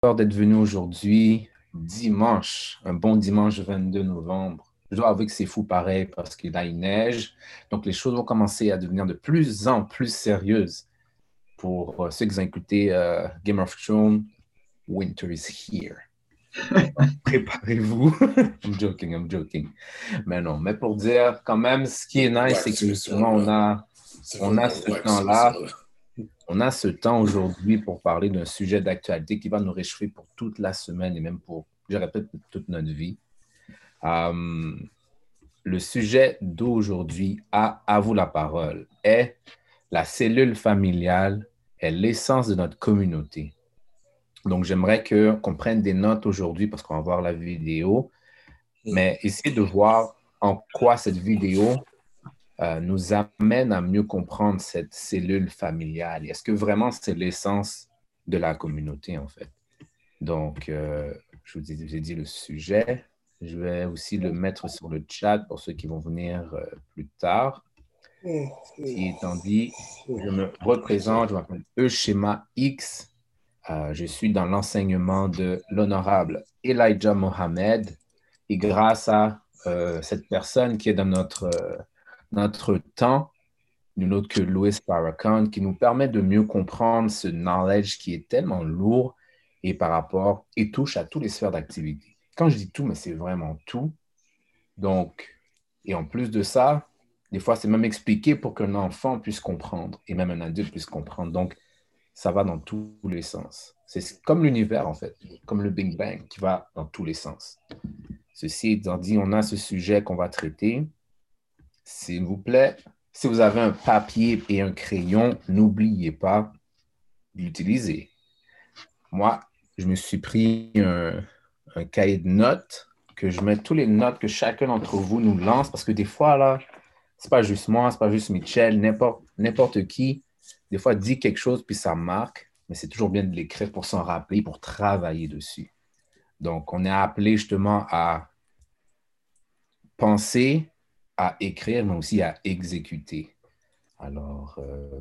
d'être venu aujourd'hui, dimanche, un bon dimanche 22 novembre. Je dois avouer que c'est fou pareil parce qu'il a une neige. Donc, les choses vont commencer à devenir de plus en plus sérieuses pour euh, ceux qui ont écouté euh, Game of Thrones. Winter is here. Préparez-vous. I'm joking, I'm joking. Mais non, mais pour dire quand même, ce qui est nice, c'est que souvent on a, on a ce temps-là on a ce temps aujourd'hui pour parler d'un sujet d'actualité qui va nous réchauffer pour toute la semaine et même pour, je répète, toute notre vie. Euh, le sujet d'aujourd'hui, à, à vous la parole, est la cellule familiale est l'essence de notre communauté. Donc, j'aimerais qu'on prenne des notes aujourd'hui parce qu'on va voir la vidéo, mais essayez de voir en quoi cette vidéo euh, nous amène à mieux comprendre cette cellule familiale? Est-ce que vraiment c'est l'essence de la communauté, en fait? Donc, euh, je vous ai, dit le sujet. Je vais aussi le mettre sur le chat pour ceux qui vont venir euh, plus tard. Et étant dit, je me représente, je m'appelle Euschema X. je suis dans l'enseignement de l'honorable Elijah Mohamed. Et grâce à cette personne qui est dans notre notre temps, nul autre que Louis Farrakhan, qui nous permet de mieux comprendre ce knowledge qui est tellement lourd et par rapport et touche à toutes les sphères d'activité. Quand je dis tout, mais c'est vraiment tout. Donc, et en plus de ça, des fois, c'est même expliqué pour qu'un enfant puisse comprendre et même un adulte puisse comprendre. Donc, ça va dans tous les sens. C'est comme l'univers, en fait, comme le Big Bang qui va dans tous les sens. Ceci étant dit, on a ce sujet qu'on va traiter. S'il vous plaît, si vous avez un papier et un crayon, n'oubliez pas d'utiliser. Moi, je me suis pris un, cahier de notes que je mets toutes les notes que chacun d'entre vous nous lance parce que des fois, là, c'est pas juste moi, c'est pas juste Michel, n'importe qui, des fois, dit quelque chose puis ça marque, mais c'est toujours bien de l'écrire pour s'en rappeler, pour travailler dessus. Donc, on est appelé justement à penser, à écrire, mais aussi à exécuter. Alors, euh,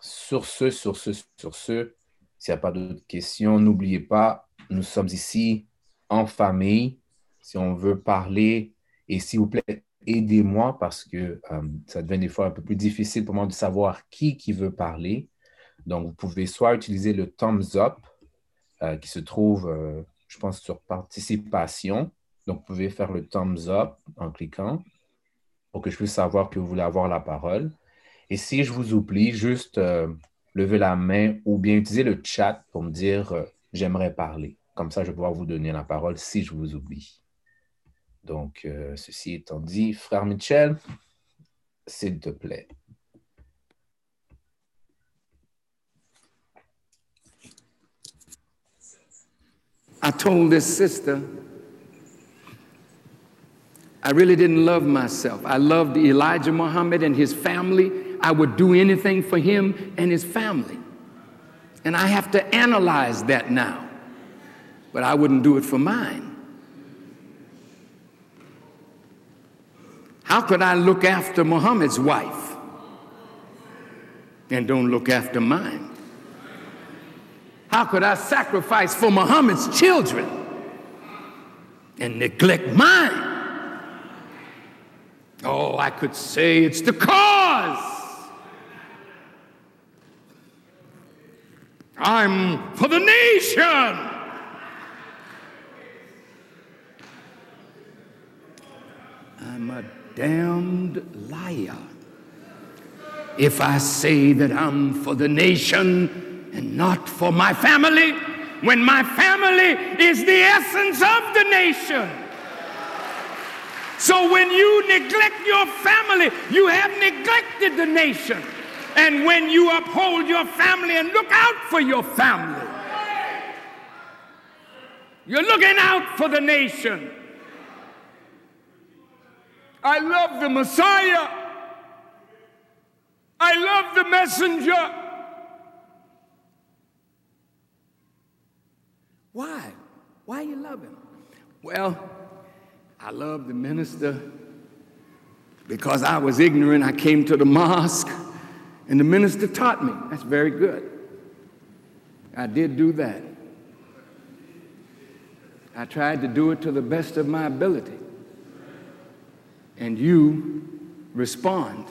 sur ce, sur ce, sur ce, s'il n'y a pas d'autres questions, n'oubliez pas, nous sommes ici en famille. Si on veut parler, et s'il vous plaît, aidez-moi parce que euh, ça devient des fois un peu plus difficile pour moi de savoir qui qui veut parler. Donc, vous pouvez soit utiliser le thumbs up euh, qui se trouve, je pense, sur participation. Donc, vous pouvez faire le thumbs up en cliquant pour que je puisse savoir que vous voulez avoir la parole. Et si je vous oublie, juste euh, lever la main ou bien utiliser le chat pour me dire euh, j'aimerais parler. Comme ça, je vais pouvoir vous donner la parole si je vous oublie. Donc, euh, ceci étant dit, frère Michel, s'il te plaît. I told this sister I really didn't love myself. I loved Elijah Muhammad and his family. I would do anything for him and his family. And I have to analyze that now. But I wouldn't do it for mine. How could I look after Muhammad's wife and don't look after mine? How could I sacrifice for Muhammad's children and neglect mine? I could say it's the cause. I'm for the nation. I'm a damned liar if I say that I'm for the nation and not for my family when my family is the essence of the nation. So when you neglect your family, you have neglected the nation. And when you uphold your family and look out for your family, you're looking out for the nation. I love the Messiah. I love the messenger. Why? Why you love him? Well, I love the minister because I was ignorant. I came to the mosque and the minister taught me. That's very good. I did do that. I tried to do it to the best of my ability. And you respond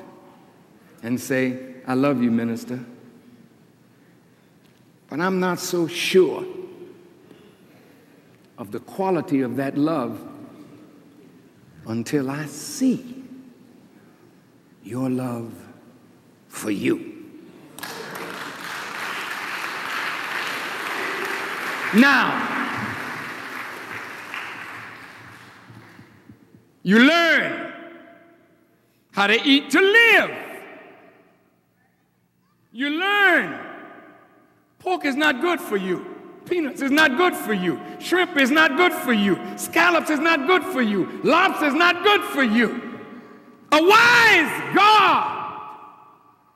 and say, I love you, minister. But I'm not so sure of the quality of that love until I see your love for you. Now, you learn how to eat to live. You learn pork is not good for you. Peanuts is not good for you. Shrimp is not good for you. Scallops is not good for you. Lobster is not good for you. A wise God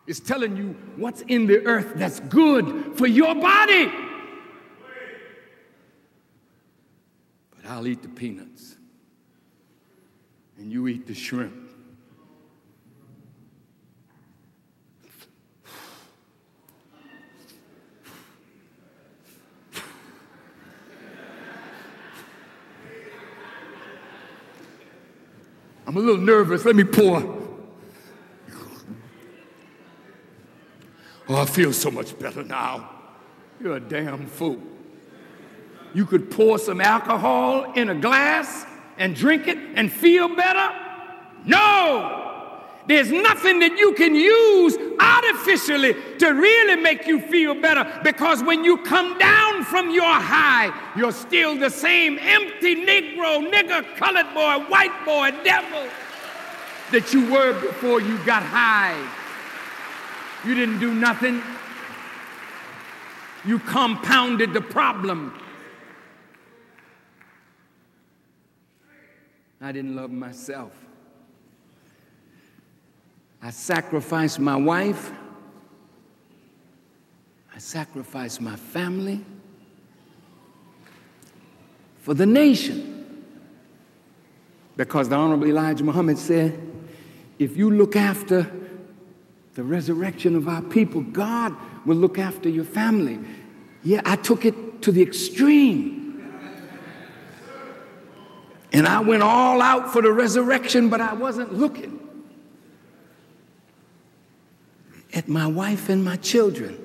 is telling you what's in the earth that's good for your body. But I'll eat the peanuts, and you eat the shrimp. I'm a little nervous. Let me pour. Oh, I feel so much better now. You're a damn fool. You could pour some alcohol in a glass and drink it and feel better? No! There's nothing that you can use artificially to really make you feel better because when you come down from your high, you're still the same empty Negro, nigger, colored boy, white boy, devil that you were before you got high. You didn't do nothing. You compounded the problem. I didn't love myself. I sacrificed my wife. I sacrificed my family for the nation. Because the Honorable Elijah Muhammad said, if you look after the resurrection of our people, God will look after your family. Yeah, I took it to the extreme. And I went all out for the resurrection, but I wasn't looking at my wife and my children.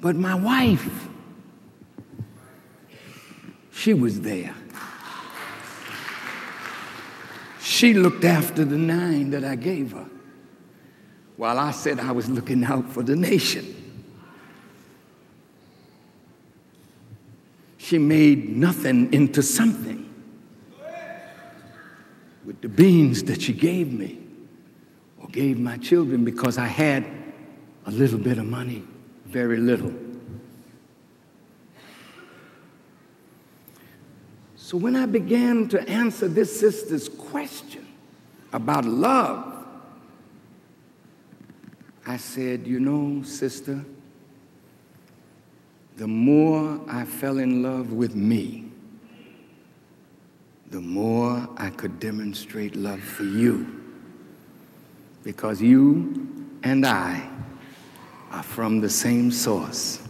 But my wife, she was there. She looked after the nine that I gave her while I said I was looking out for the nation. She made nothing into something with the beans that she gave me or gave my children because I had a little bit of money, very little. So when I began to answer this sister's question about love, I said, You know, sister, the more I fell in love with me, the more I could demonstrate love for you because you and I are from the same source.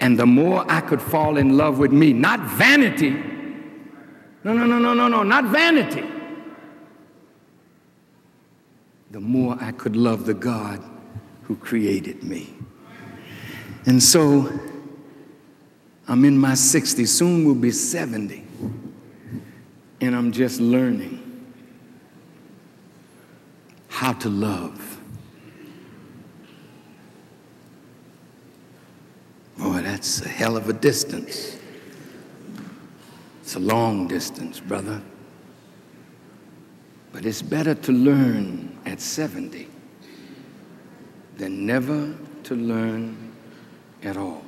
And the more I could fall in love with me, not vanity. No, no, no, no, no, no, not vanity. The more I could love the God who created me. And so I'm in my 60s, soon will be 70, and I'm just learning how to love. Boy, that's a hell of a distance. It's a long distance, brother. But it's better to learn at 70 than never to learn at all.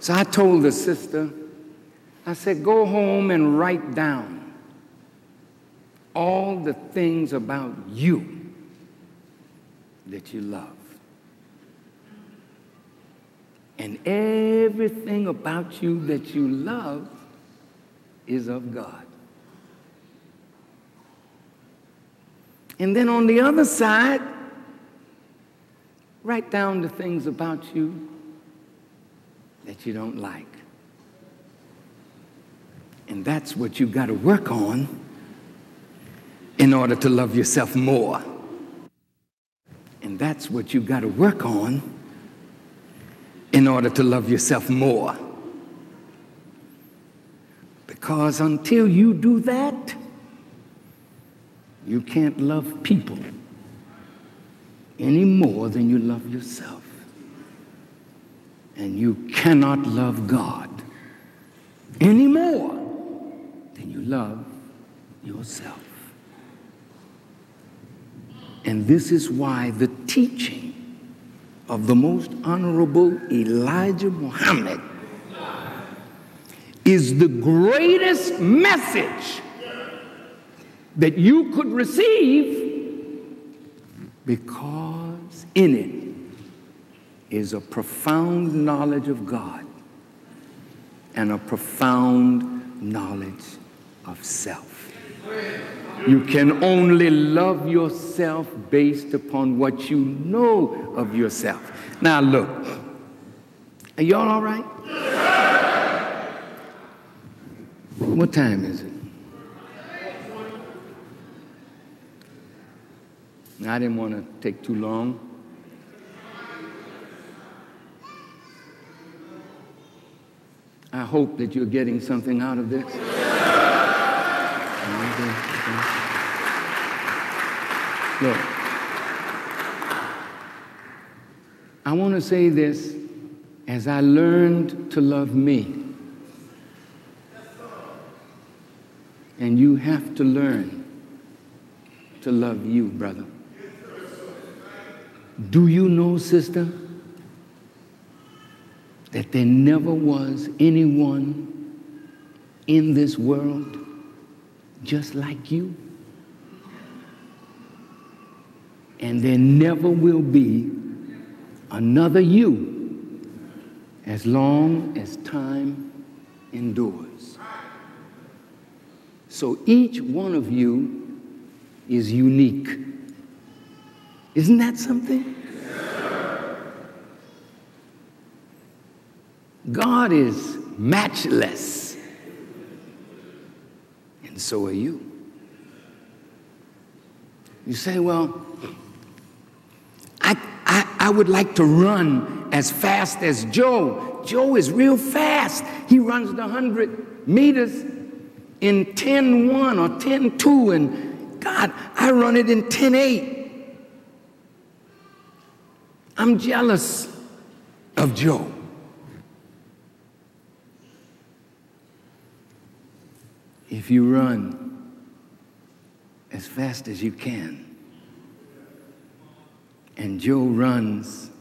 So I told the sister, I said, go home and write down all the things about you that you love. And everything about you that you love is of God. And then on the other side, write down the things about you that you don't like. And that's what you've got to work on in order to love yourself more. And that's what you've got to work on in order to love yourself more. Because until you do that, you can't love people any more than you love yourself. And you cannot love God any more than you love yourself. And this is why the teaching of the most honorable Elijah Muhammad is the greatest message that you could receive because in it is a profound knowledge of God and a profound knowledge of self. You can only love yourself based upon what you know of yourself. Now, look, are y'all all right? What time is it? I didn't want to take too long. I hope that you're getting something out of this. Mm-hmm. Look, I want to say this as I learned to love me. And you have to learn to love you, brother. Do you know, sister, that there never was anyone in this world just like you? And there never will be another you as long as time endures. So each one of you is unique. Isn't that something? God is matchless, and so are you. You say, well, I, I, I would like to run as fast as Joe. Joe is real fast. He runs the 100 meters in 10-1 or 10-2, and God, I run it in 10-8. I'm jealous of Joe. If you run as fast as you can, and Joe runs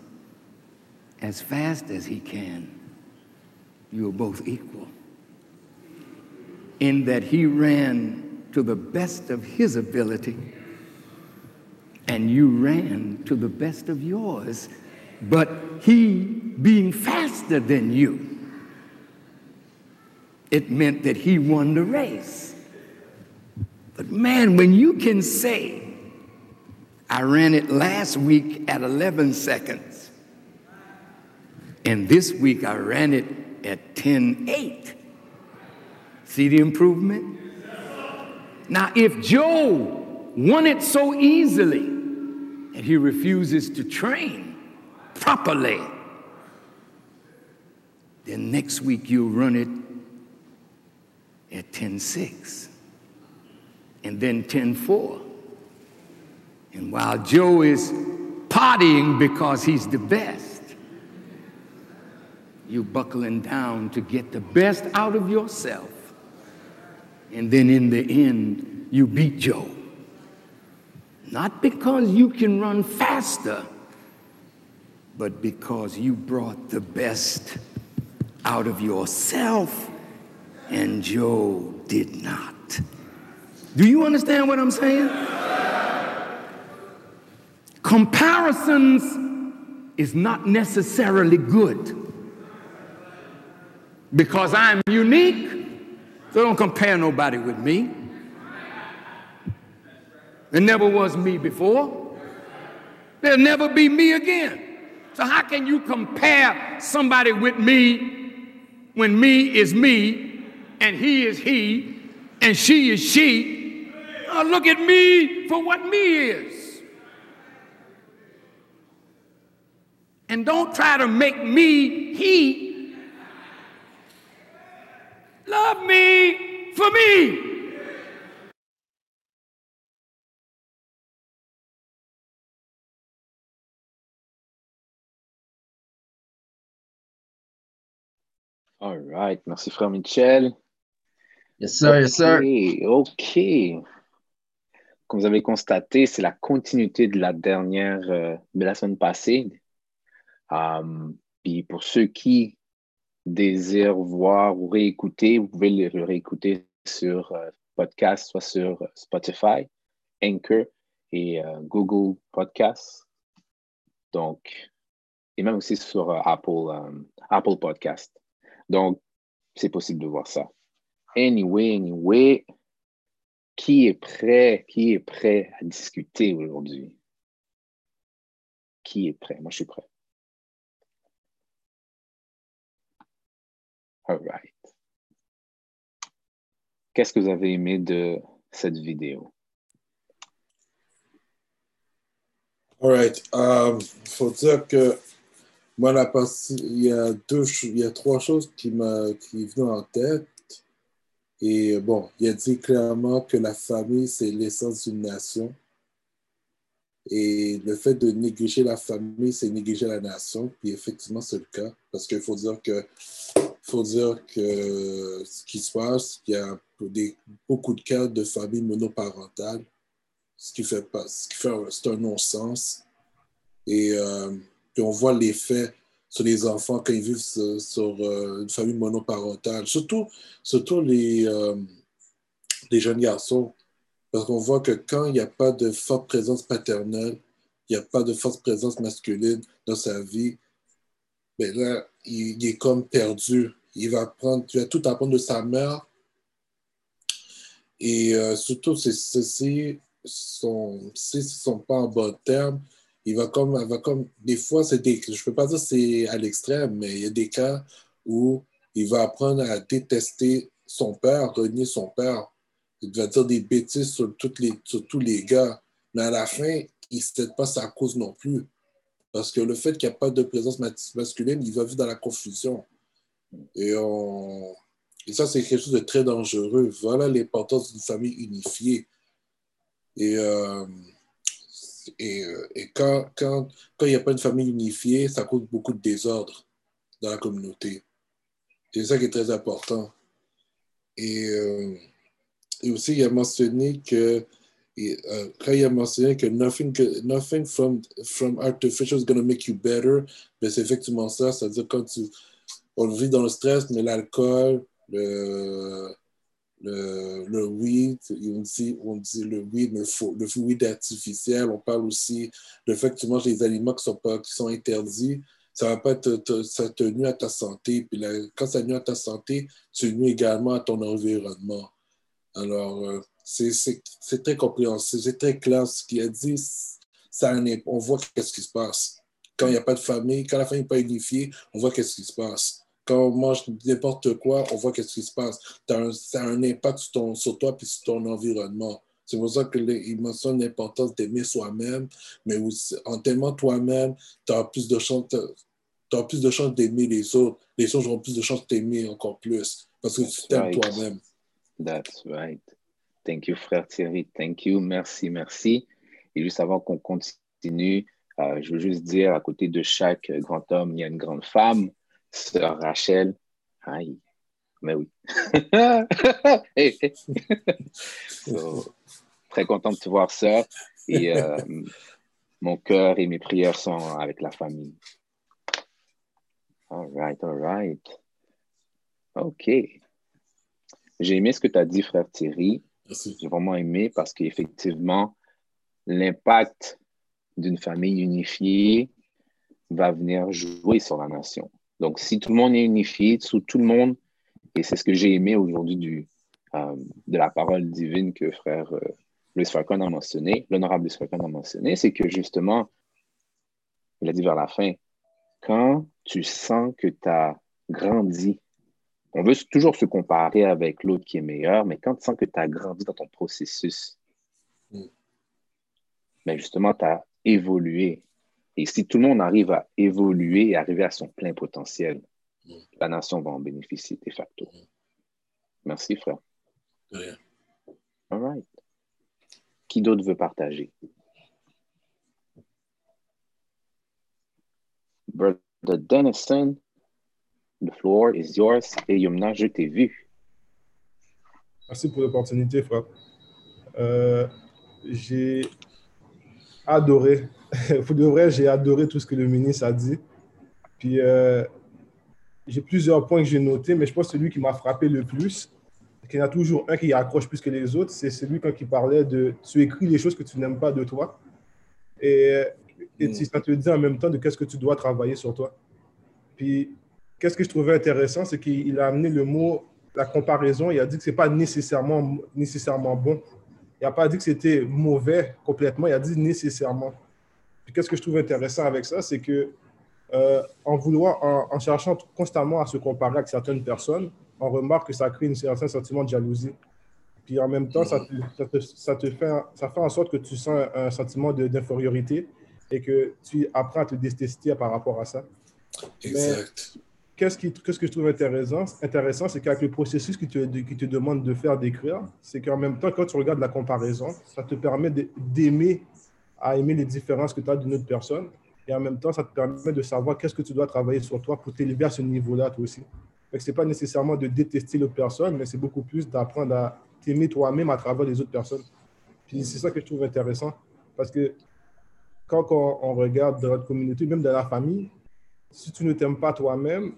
as fast as he can, you are both equal. In that he ran to the best of his ability, and you ran to the best of yours, but he being faster than you, it meant that he won the race. But man, when you can say, I ran it last week at 11 seconds. And this week I ran it at 10.8. See the improvement? Now, if Joe won it so easily and he refuses to train properly, then next week you'll run it at 10.6 and then 10.4 and while Joe is partying because he's the best, you buckling down to get the best out of yourself. And then in the end, you beat Joe. Not because you can run faster, but because you brought the best out of yourself, and Joe did not. Do you understand what I'm saying? Comparisons is not necessarily good because I'm unique, so don't compare nobody with me. There never was me before. There'll never be me again. So, how can you compare somebody with me when me is me and he is he and she is she? Oh, look at me for what me is. And don't try to make me he. Love me for me. All right. Merci, frère Michel. Yes, sir. Yes, sir. OK. Comme vous avez constaté, c'est la continuité de la dernière, euh, de la semaine passée. Um, puis pour ceux qui désirent voir ou réécouter, vous pouvez le réécouter sur euh, podcast, soit sur Spotify, Anchor et euh, Google Podcast. Donc, et même aussi sur Apple, um, Apple Podcast. Donc, c'est possible de voir ça. Anyway, anyway, qui est prêt, qui est prêt à discuter aujourd'hui? Qui est prêt? Moi, je suis prêt. All right. Qu'est-ce que vous avez aimé de cette vidéo? All right. Il um, faut dire que moi, la partie, il y a deux, il y a trois choses qui m'a, qui en tête. Et bon, il a dit clairement que la famille, c'est l'essence d'une nation. Et le fait de négliger la famille, c'est négliger la nation. Puis effectivement, c'est le cas. Parce qu'il faut dire que, faut dire que ce qui se passe, il y a beaucoup de cas de familles monoparentales, ce qui fait pas, ce qui fait, c'est un non-sens. Et euh, on voit l'effet sur les enfants quand ils vivent sur, euh, une famille monoparentale, surtout, surtout les, euh, les jeunes garçons. Parce qu'on voit que quand il n'y a pas de forte présence paternelle, il n'y a pas de forte présence masculine dans sa vie, ben là, il, est comme perdu. Il va, prendre, il va tout apprendre de sa mère. Et euh, surtout, ceux-ci ne sont pas en bon terme, il va comme, va comme des fois, c'est des, je peux pas dire c'est à l'extrême, mais il y a des cas où il va apprendre à détester son père, renier son père. Il va dire des bêtises sur, toutes les, sur tous les gars. Mais à la fin, il ne sait pas sa cause non plus. Parce que le fait qu'il n'y a pas de présence masculine, il va vivre dans la confusion. Et, on... Et ça, c'est quelque chose de très dangereux. Voilà l'importance d'une famille unifiée. Et euh, et, euh, et quand, quand, quand il n'y a pas une famille unifiée, ça cause beaucoup de désordre dans la communauté. C'est ça qui est très important. Et, euh, et aussi, il a mentionné que euh, quand il a mentionné que nothing, nothing from, from artificial is going to make you better, ben c'est effectivement ça. C'est-à-dire quand tu, on vit dans le stress, mais l'alcool, le, le weed, on dit, on dit le weed, le, le weed artificiel. On parle aussi du fait que tu manges des aliments qui sont, pas, qui sont interdits. Ça va pas te, nuit à ta santé. Puis quand ça nuit à ta santé, tu nuis également à ton environnement. Alors, euh, c'est très compréhensible, c'est très clair ce qu'il a dit. Ça, on voit qu'est-ce qui se passe. Quand il n'y a pas de famille, quand la famille n'est pas unifiée, on voit qu'est-ce qui se passe quand on mange n'importe quoi, on voit qu'est-ce qui se passe. ça a un impact sur, ton, sur toi et sur ton environnement. C'est pour ça qu'il mentionne l'importance d'aimer soi-même, mais aussi, en t'aimant toi-même, tu as plus de chance, as plus de chance d'aimer les autres. Les autres auront plus de chance de t'aimer encore plus parce que tu t'aimes toi-même. That's right. Thank you, frère Thierry. Thank you. Merci, merci. Et juste avant qu'on continue, euh, je veux juste dire, à côté de chaque grand homme, il y a une grande femme. Sœur Rachel. Aïe. Mais oui. très content de te voir, sœur. Et euh, mon cœur et mes prières sont avec la famille. All right, all right. OK. J'ai aimé ce que tu as dit, frère Thierry. J'ai vraiment aimé parce qu'effectivement, l'impact d'une famille unifiée va venir jouer sur la nation. Donc, si tout le monde est unifié, sous tout le monde, et c'est ce que j'ai aimé aujourd'hui euh, de la parole divine que frère euh, Louis Falcon a mentionné, l'honorable Louis Falcon a mentionné, c'est que justement, il a dit vers la fin, quand tu sens que tu as grandi, on veut toujours se comparer avec l'autre qui est meilleur, mais quand tu sens que tu as grandi dans ton processus, mm. ben justement, tu as évolué. Et si tout le monde arrive à évoluer et arriver à son plein potentiel, mm. la nation va en bénéficier de facto. Mm. Merci, frère. All right. Qui d'autre veut partager? Brother Dennison, the floor is yours. Et Yumna, je t'ai vu. Merci pour l'opportunité, frère. Euh, j'ai adoré, pour de vrai, j'ai adoré tout ce que le ministre a dit. Puis, euh, j'ai plusieurs points que j'ai notés, mais je pense que celui qui m'a frappé le plus, qu'il y en a toujours un qui accroche plus que les autres, c'est celui quand il parlait de tu écris les choses que tu n'aimes pas de toi. Et ça te dit en même temps de qu'est-ce que tu dois travailler sur toi. Puis, qu'est-ce que je trouvais intéressant, c'est qu'il a amené le mot, la comparaison, il a dit que ce n'est pas nécessairement, nécessairement bon. Il n'a pas dit que c'était mauvais complètement, il a dit nécessairement. Qu'est-ce que je trouve intéressant avec ça, c'est que euh, en vouloir, en, cherchant constamment à se comparer avec certaines personnes, on remarque que ça crée un certain sentiment de jalousie. Puis en même temps, ça te, ça te, fait, ça fait en sorte que tu sens un sentiment d'infériorité et que tu apprends à te détester par rapport à ça. Exact. Qu'est-ce, qu'est-ce que je trouve intéressant, intéressant c'est qu'avec le processus qui te, qui te demande de faire, d'écrire, c'est qu'en même temps, quand tu regardes la comparaison, ça te permet d'aimer, à aimer les différences que tu as d'une autre personne. Et en même temps, ça te permet de savoir qu'est-ce que tu dois travailler sur toi pour t'élever à ce niveau-là, toi aussi. Ce n'est pas nécessairement de détester l'autre personne, mais c'est beaucoup plus d'apprendre à t'aimer toi-même à travers les autres personnes. Puis c'est ça que je trouve intéressant. Parce que quand on, regarde dans notre communauté, même dans la famille, si tu ne t'aimes pas toi-même,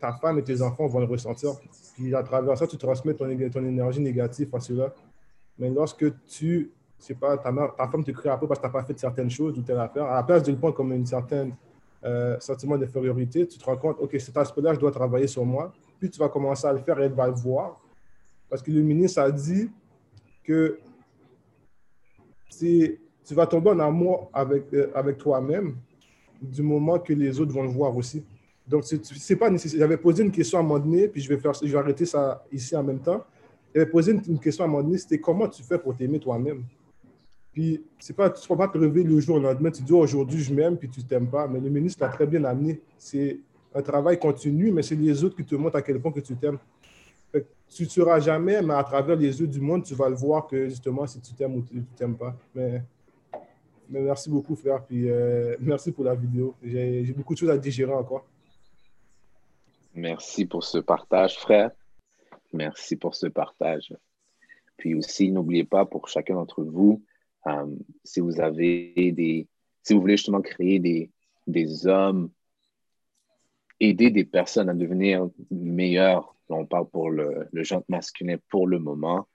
ta femme et tes enfants vont le ressentir. Puis à travers ça, tu transmets ton, énergie négative à cela. Mais lorsque tu, c'est pas, ta, ta femme te crie peu parce que tu n'as pas fait certaines choses ou telle affaire, à la place le prendre comme un certain euh, sentiment d'infériorité, tu te rends compte, OK, cet aspect-là, je dois travailler sur moi. Puis tu vas commencer à le faire et elle va le voir. Parce que le ministre a dit que c'est tu vas tomber en amour avec, euh, avec toi-même du moment que les autres vont le voir aussi. Donc, c'est pas nécessaire. J'avais posé une question à un moment donné, puis je vais, faire, je vais arrêter ça ici en même temps. J'avais posé une, question à un moment donné, c'était comment tu fais pour t'aimer toi-même? Puis, c'est pas, tu ne vas pas te réveiller le jour au lendemain, tu dis oh, aujourd'hui je m'aime, puis tu ne t'aimes pas. Mais le ministre l'a très bien amené. C'est un travail continu, mais c'est les autres qui te montrent à quel point que tu t'aimes. Tu ne seras jamais, mais à travers les yeux du monde, tu vas le voir que justement si tu t'aimes ou tu ne t'aimes pas. Mais merci beaucoup, frère. Puis euh, merci pour la vidéo. J'ai beaucoup de choses à digérer encore. Merci pour ce partage, frère. Merci pour ce partage. Puis aussi, n'oubliez pas pour chacun d'entre vous, euh, si vous avez des, si vous voulez justement créer des, des hommes, aider des personnes à devenir meilleures, on parle pour le, le genre masculin pour le moment,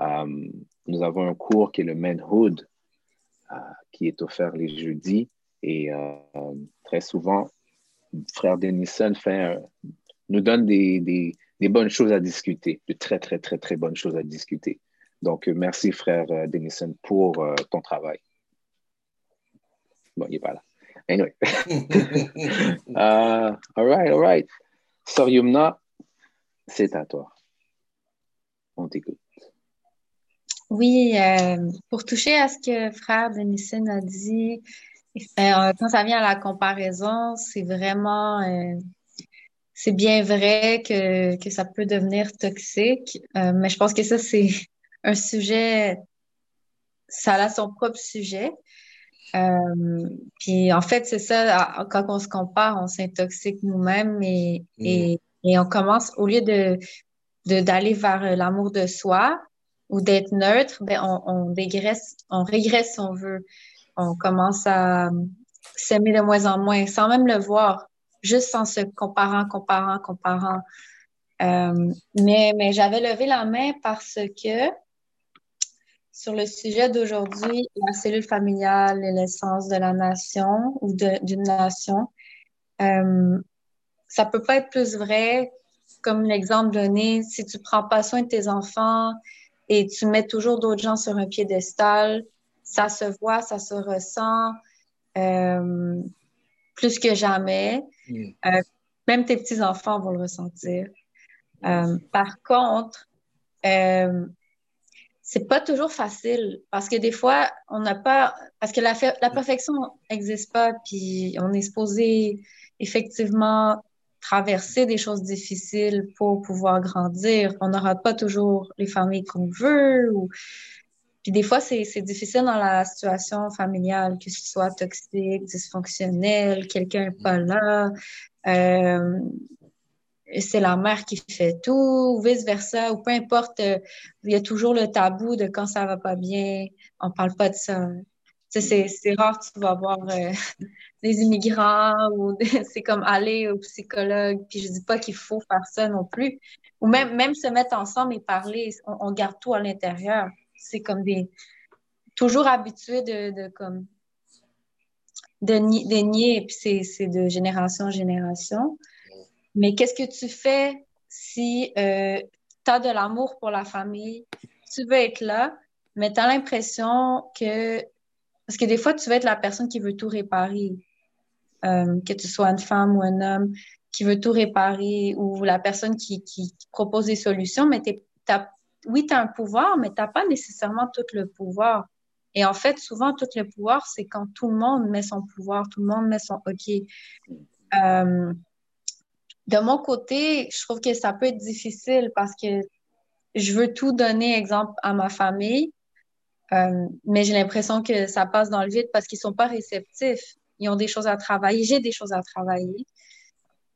euh, nous avons un cours qui est le Manhood, qui est offert les jeudis. Et euh, très souvent, frère Denison fait, nous donne des, des, bonnes choses à discuter, de très, très, très, très bonnes choses à discuter. Donc, merci, frère euh, Denison, pour euh, ton travail. Bon, il n'est pas là. Anyway. all right, all right. C'est à toi. On t'écoute. Oui, euh, pour toucher à ce que frère Denison a dit, euh, quand ça vient à la comparaison, c'est vraiment, euh, c'est bien vrai que, que ça peut devenir toxique, mais je pense que ça, c'est un sujet, ça a son propre sujet. puis en fait, c'est ça, quand on se compare, on s'intoxique nous-mêmes et, mm. et, et, on commence, au lieu de d'aller vers l'amour de soi, ou d'être neutre, ben on, on, dégraisse, on régresse si on veut. On commence à s'aimer de moins en moins, sans même le voir, juste en se comparant, comparant, comparant. Euh, mais mais j'avais levé la main parce que sur le sujet d'aujourd'hui, la cellule familiale et l'essence de la nation ou d'une nation, euh, ça peut pas être plus vrai comme l'exemple donné, si tu prends pas soin de tes enfants, et tu mets toujours d'autres gens sur un piédestal. Ça se voit, ça se ressent. Euh, plus que jamais. Euh, même tes petits-enfants vont le ressentir. Euh, par contre, euh, c'est pas toujours facile parce que des fois, on n'a pas. Parce que la, perfection n'existe pas, puis on est supposé effectivement traverser des choses difficiles pour pouvoir grandir. On n'aura pas toujours les familles qu'on veut. Puis des fois, c'est difficile dans la situation familiale, que ce soit toxique, dysfonctionnel, quelqu'un n'est pas là. Euh, c'est la mère qui fait tout, ou vice-versa, ou peu importe, euh, il y a toujours le tabou de quand ça va pas bien, on parle pas de ça. C'est rare que tu vas voir euh, des immigrants ou c'est comme aller au psychologue. Puis je dis pas qu'il faut faire ça non plus. Ou même, même se mettre ensemble et parler, on, garde tout à l'intérieur. C'est comme des. Toujours habitué de, de comme. De, nier, et puis c'est de génération en génération. Mais qu'est-ce que tu fais si euh, tu as de l'amour pour la famille, tu veux être là, mais tu as l'impression que. Parce que des fois, tu veux être la personne qui veut tout réparer. Euh, que tu sois une femme ou un homme qui veut tout réparer ou la personne qui, qui, propose des solutions, mais oui, tu as un pouvoir, mais tu n'as pas nécessairement tout le pouvoir. Et en fait, souvent, tout le pouvoir, c'est quand tout le monde met son pouvoir, tout le monde met son OK. Euh, de mon côté, je trouve que ça peut être difficile parce que je veux tout donner, exemple, à ma famille, euh, mais j'ai l'impression que ça passe dans le vide parce qu'ils ne sont pas réceptifs ils ont des choses à travailler, j'ai des choses à travailler.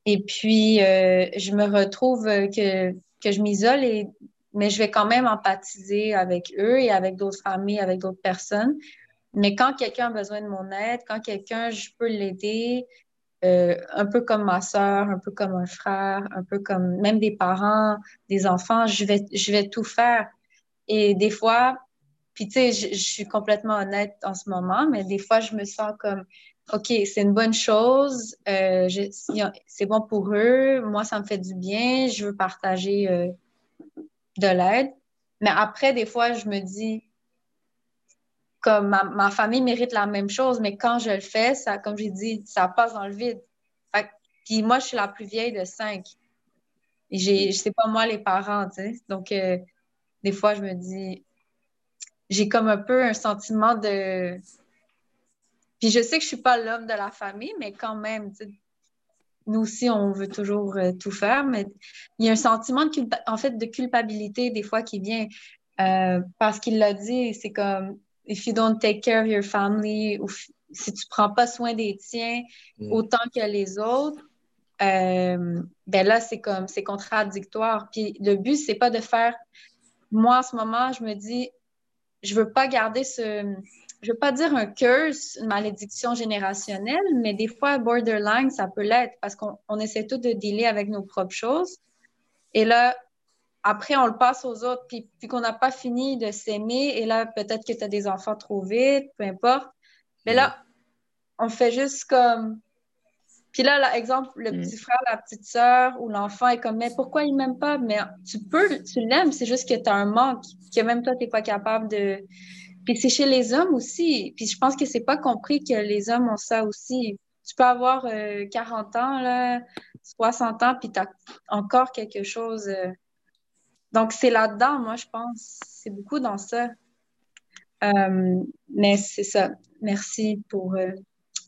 Et puis, euh, je me retrouve que, que je m'isole, et, mais je vais quand même empathiser avec eux et avec d'autres familles, avec d'autres personnes. Mais quand quelqu'un a besoin de mon aide, quand quelqu'un, je peux l'aider, euh, un peu comme ma soeur, un peu comme un frère, un peu comme même des parents, des enfants, je vais, je vais tout faire. Et des fois, puis tu sais, je, suis complètement honnête en ce moment, mais des fois, je me sens comme OK, c'est une bonne chose, euh, c'est bon pour eux, moi, ça me fait du bien, je veux partager euh, de l'aide. Mais après, des fois, je me dis, comme ma, famille mérite la même chose, mais quand je le fais, ça, comme j'ai dit, ça passe dans le vide. puis moi, je suis la plus vieille de cinq. Et sais pas moi les parents, tu sais. Donc, euh, des fois, je me dis, j'ai comme un peu un sentiment de puis je sais que je suis pas l'homme de la famille, mais quand même, nous aussi, on veut toujours euh, tout faire, mais il y a un sentiment de, en fait, de culpabilité des fois qui vient euh, parce qu'il l'a dit, c'est comme if you don't take care of your family ou si tu prends pas soin des tiens mm. autant que les autres, euh, ben là, c'est comme, c'est contradictoire. Puis le but, c'est pas de faire, moi, en ce moment, je me dis, je veux pas garder ce, je veux pas dire un curse, une malédiction générationnelle, mais des fois, borderline, ça peut l'être parce qu'on essaie tout de dealer avec nos propres choses. Et là, après, on le passe aux autres, puis, puis qu'on n'a pas fini de s'aimer, et là, peut-être que tu as des enfants trop vite, peu importe. Mais là, on fait juste comme. Puis là, là exemple, le mm. petit frère, la petite sœur ou l'enfant est comme, mais pourquoi il m'aime pas? Mais tu peux, tu l'aimes, c'est juste que tu as un manque, que même toi, tu n'es pas capable de puis c'est chez les hommes aussi. Puis je pense que c'est pas compris que les hommes ont ça aussi. Tu peux avoir 40 euh, ans, là, 60 ans, puis tu as encore quelque chose. Euh. Donc c'est là-dedans, moi, je pense. C'est beaucoup dans ça. Euh, mais c'est ça. Merci pour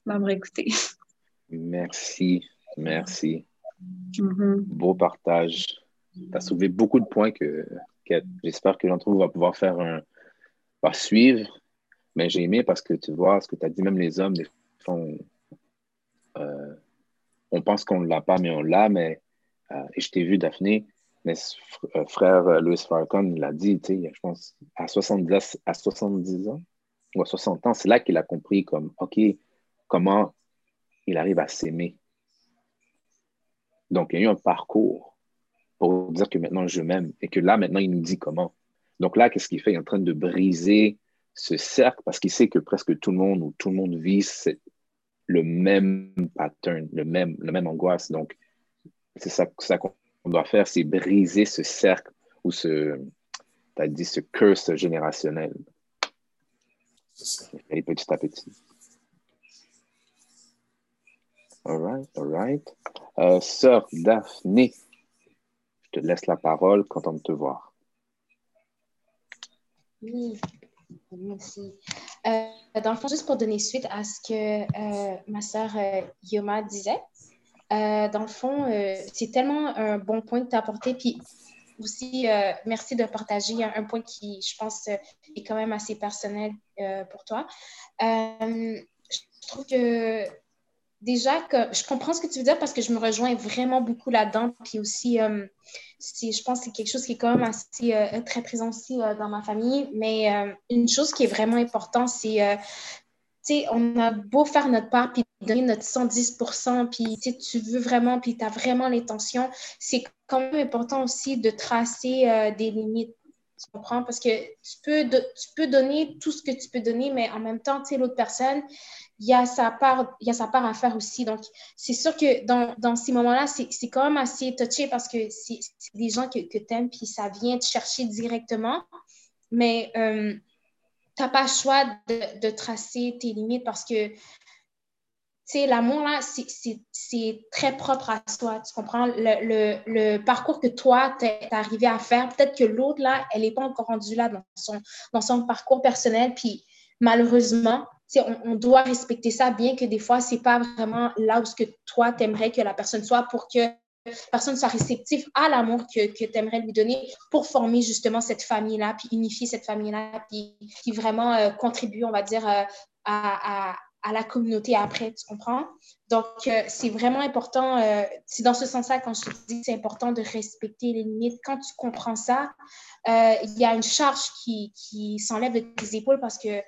m'avoir écouté. Merci. Merci. Mm-hmm. Beau partage. Tu as soulevé beaucoup de points que, que j'espère que l'entre vous va pouvoir faire un, suivre. Mais j'ai aimé parce que tu vois ce que tu as dit, même les hommes, des euh, on, pense qu'on ne l'a pas, mais on l'a. Mais, euh, et je t'ai vu, Daphné, mais euh, frère Louis Farcon, il l'a dit, tu sais, je pense, à 70, à 70 ans ou à 60 ans, c'est là qu'il a compris comme, OK, comment il arrive à s'aimer. Donc, il y a eu un parcours pour dire que maintenant je m'aime et que là, maintenant, il nous dit comment. Donc là, qu'est-ce qu'il fait? Il est en train de briser ce cercle parce qu'il sait que presque tout le monde ou tout le monde vit le même pattern, le même, la même angoisse. Donc, c'est ça, ça qu'on doit faire, c'est briser ce cercle ou ce, dit, ce curse générationnel. Et petit à petit. All right, all right. Euh, sœur Daphné, je te laisse la parole, content de te voir. Oui, merci. Euh, dans le fond, juste pour donner suite à ce que euh, ma sœur Yoma disait, dans le fond, c'est tellement un bon point de t'apporter. Puis aussi, merci de partager un, point qui, je pense, est quand même assez personnel pour toi. je trouve que déjà que je comprends ce que tu veux dire parce que je me rejoins vraiment beaucoup là-dedans. Puis aussi, euh, je pense que c'est quelque chose qui est quand même assez euh, très présent aussi euh, dans ma famille. Mais une chose qui est vraiment importante, c'est, tu sais, on a beau faire notre part, puis donner notre 110% puis tu veux vraiment, puis tu as vraiment l'intention, c'est quand même important aussi de tracer des limites. Tu comprends? Parce que tu peux, tu peux donner tout ce que tu peux donner, mais en même temps, tu sais, l'autre personne, il y a sa part, y a sa part à faire aussi. Donc, c'est sûr que dans, dans ces moments-là, c'est quand même assez touché parce que c'est des gens que, que tu aimes, puis ça vient te chercher directement. Mais euh, tu n'as pas le choix de, de, tracer tes limites parce que, l'amour, là, c'est très propre à toi. Tu comprends? Le, le, le parcours que toi, tu es, arrivé à faire, peut-être que l'autre, là, elle n'est pas encore rendue là dans son, dans son parcours personnel. Puis, malheureusement, on, doit respecter ça, bien que des fois, c'est pas vraiment là où ce que toi, tu aimerais que la personne soit pour que la personne soit réceptive à l'amour que, que tu aimerais lui donner pour former justement cette famille-là, puis unifier cette famille-là, puis, qui vraiment euh, contribue, on va dire, euh, à, à, à, la communauté après, tu comprends? Donc, euh, c'est vraiment important, c'est dans ce sens-là, quand je te dis c'est important de respecter les limites, quand tu comprends ça, il y a une charge qui, qui s'enlève de tes épaules parce que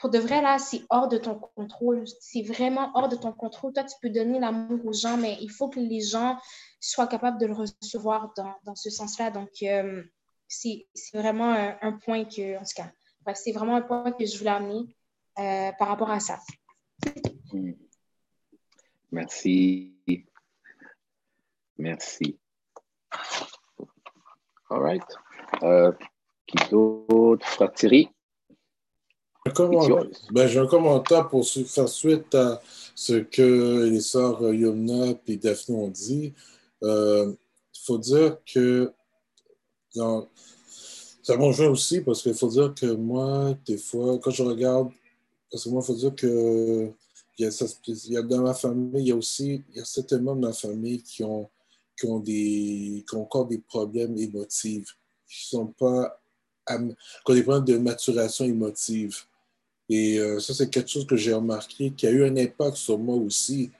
pour de vrai, là, c'est hors de ton contrôle. C'est vraiment hors de ton contrôle. Toi, tu peux donner l'amour aux gens, mais il faut que les gens soient capables de le recevoir dans, dans ce sens-là. Donc, euh, c'est vraiment un, point que, en tout cas, c'est vraiment un point que je voulais amener euh, par rapport à ça. Hmm. Merci. Merci. All right. Euh, qui d'autre? Ben, j'ai un commentaire pour faire suite à ce que les sœurs Yomna et Daphne ont dit. Il euh, faut dire que ça m'en joint aussi parce qu'il faut dire que moi, des fois, quand je regarde, parce que moi, il faut dire que il y, a, dans ma famille, il y a aussi il y a certains membres de ma famille qui ont, qui ont, des, qui ont encore des problèmes émotifs, qui sont pas qui ont des problèmes de maturation émotive. Et euh, ça, c'est quelque chose que j'ai remarqué qui a eu un impact sur moi aussi.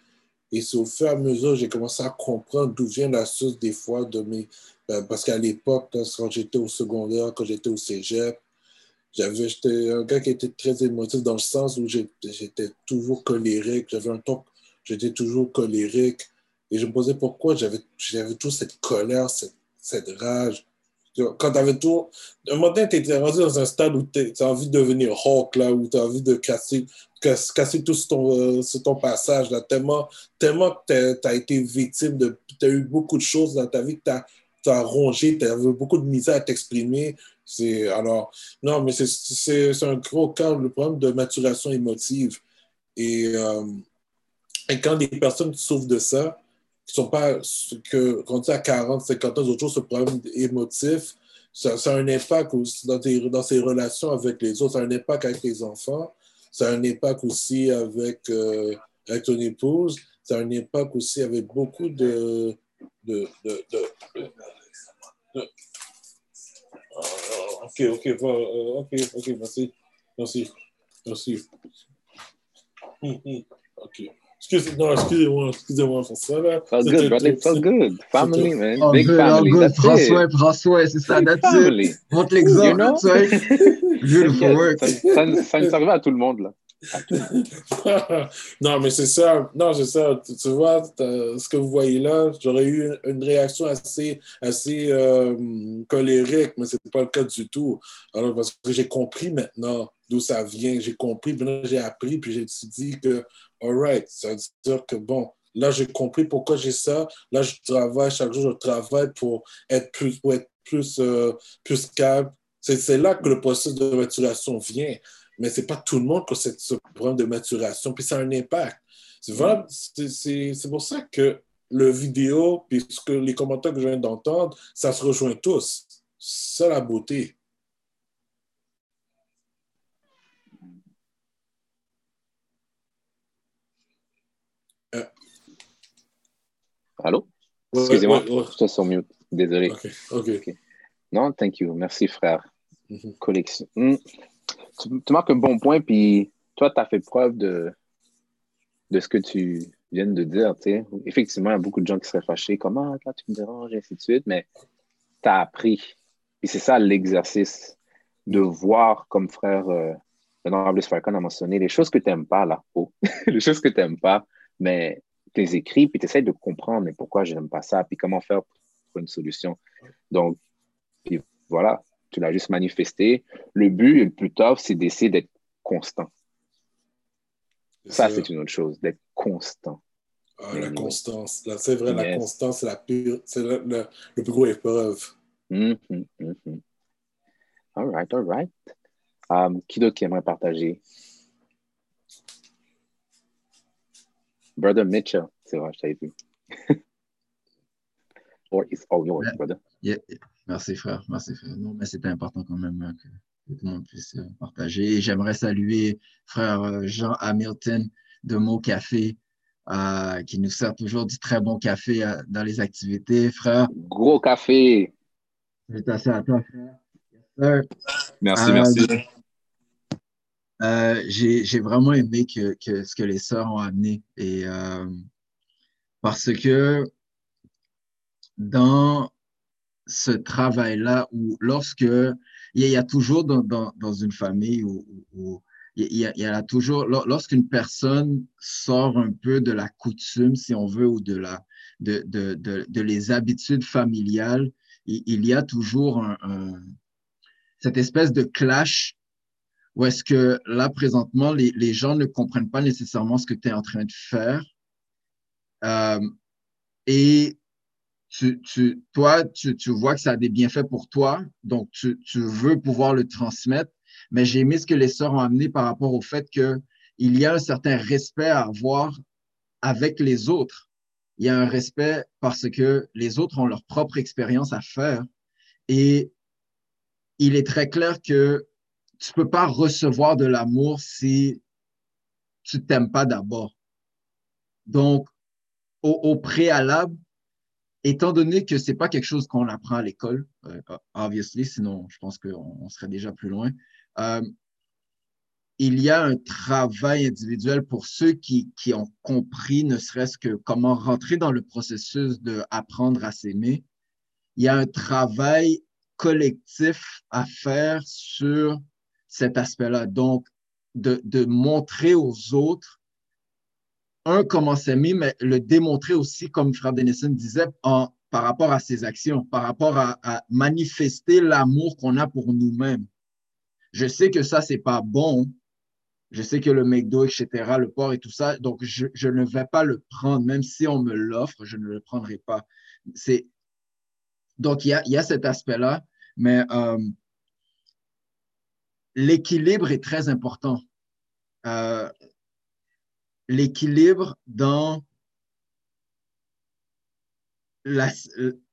Et c'est au fur et à mesure j'ai commencé à comprendre d'où vient la source des fois de mes. Ben, parce qu'à l'époque, quand j'étais au secondaire, quand j'étais au cégep, j'avais, j'étais un gars qui était très émotif dans le sens où j'étais toujours colérique. J'avais un temps, j'étais toujours colérique. Et je me posais pourquoi j'avais, j'avais toujours cette colère, cette, cette rage. Quand tu avais tout. Un matin, tu étais rendu dans un stade où tu as envie de devenir Hulk, là, où tu as envie de casser, casser tout sur ton, euh, ton passage, là, tellement, tellement que tu as, été victime de. Tu as eu beaucoup de choses dans ta vie que tu as, rongé, tu avais beaucoup de misère à t'exprimer. Alors, non, mais c'est un gros cas, le problème de maturation émotive. Euh, et quand des personnes souffrent de ça, qui sont pas, que, quand tu à 40, 50 ans, autres ce problème émotif, ça, ça, a un impact aussi dans, tes, dans ses relations avec les autres, ça a un impact avec les enfants, ça a un impact aussi avec, euh, avec ton épouse, ça a un impact aussi avec beaucoup de. de, de, de, ok, ok, ok, ok, merci. Merci. Merci. Hum, hum, ok. Excusez, non, excusez-moi, excusez-moi pour ça. Là. All good, brother. Good. Family, man. Oh, Big good, family. Good. That's prends it. soin, prends soin, c'est ça, that's family. it. Montre l'exemple, you know? tu sais. Beautiful work. Ça, ça, ça à tout le monde, là. non, mais c'est ça. Non, c'est ça. Tu, vois, ce que vous voyez là, j'aurais eu une, une, réaction assez, assez euh, colérique, mais ce n'est pas le cas du tout. Alors, parce que j'ai compris maintenant d'où ça vient. J'ai compris, maintenant j'ai appris, puis j'ai dit que all right, ça veut dire que bon, là, j'ai compris pourquoi j'ai ça. Là, je travaille, chaque jour, je travaille pour être plus, pour être plus, euh, plus calme. C'est là que le processus de maturation vient. Mais ce n'est pas tout le monde qui a ce problème de maturation. Puis ça a un impact. C'est pour ça que le vidéo, puisque les commentaires que je viens d'entendre, ça se rejoint tous. C'est la beauté. Euh. Allô? Excusez-moi, je suis sur mute. Désolé. OK. Non, thank you. Merci, frère. Mm-hmm. Collection. Hmm. Tu, marques un bon point, puis toi, tu as fait preuve de, de ce que tu viens de dire. Effectivement, il y a beaucoup de gens qui seraient fâchés. Comment, là, tu me déranges, et ainsi de suite, mais tu as appris. Et c'est ça l'exercice de voir, comme frère euh, l'honorable Falcon a mentionné, les choses que tu n'aimes pas là haut les choses que tu n'aimes pas, mais tu les écris, puis tu essaies de comprendre mais pourquoi je n'aime pas ça, puis comment faire pour une solution. Donc, puis voilà, tu l'as juste manifesté. Le but le plus tough, c'est d'essayer d'être constant. Ça, c'est une autre chose, d'être constant. Ah, la constance. C'est vrai, la constance, c'est la pure, c'est le, le, plus gros épreuve. Mm -hmm, All right, all right. Um, qui d'autre qui aimerait partager? Brother Mitchell, c'est vrai, je t'avais vu. Or it's all yours, brother. Merci, frère. Merci, frère. Non, mais c'était important quand même hein, que, tout le monde puisse euh, partager. Et j'aimerais saluer frère euh, Jean Hamilton de Mo Café, euh, qui nous sert toujours du très bon café dans les activités, frère. Gros café. C'est assez à toi, frère. Merci, merci. J'ai vraiment aimé que, que, ce que les sœurs ont amené. Et, parce que dans ce travail-là où lorsque il y, a, toujours dans, dans, dans, une famille où, il, y a, toujours lorsqu'une personne sort un peu de la coutume, si on veut, ou de la de, de, de, de les habitudes familiales, il, il y a toujours un, cette espèce de clash où est-ce que là présentement les, les gens ne comprennent pas nécessairement ce que tu es en train de faire. Euh, et tu, tu, toi, tu, tu, vois que ça a des bienfaits pour toi, donc tu, tu veux pouvoir le transmettre. Mais j'ai aimé ce que les sœurs ont amené par rapport au fait qu'il y a un certain respect à avoir avec les autres. Il y a un respect parce que les autres ont leur propre expérience à faire. Et il est très clair que tu peux pas recevoir de l'amour si tu t'aimes pas d'abord. Donc, au, au préalable, étant donné que c'est pas quelque chose qu'on apprend à l'école, euh, obviously, sinon je pense qu'on serait déjà plus loin, euh, il y a un travail individuel pour ceux qui, qui ont compris ne serait-ce que comment rentrer dans le processus d'apprendre à s'aimer. Il y a un travail collectif à faire sur cet aspect-là. Donc, de, de montrer aux autres un, comment s'aimer, mais le démontrer aussi, comme Frère Denison disait, par rapport à ses actions, par rapport à, manifester l'amour qu'on a pour nous-mêmes. Je sais que ça, c'est pas bon. Je sais que le McDo, etc., le porc et tout ça, donc je, je ne vais pas le prendre, même si on me l'offre, je ne le prendrai pas. C'est donc il y a, y a cet aspect-là, mais euh, l'équilibre est très important. Euh, l'équilibre dans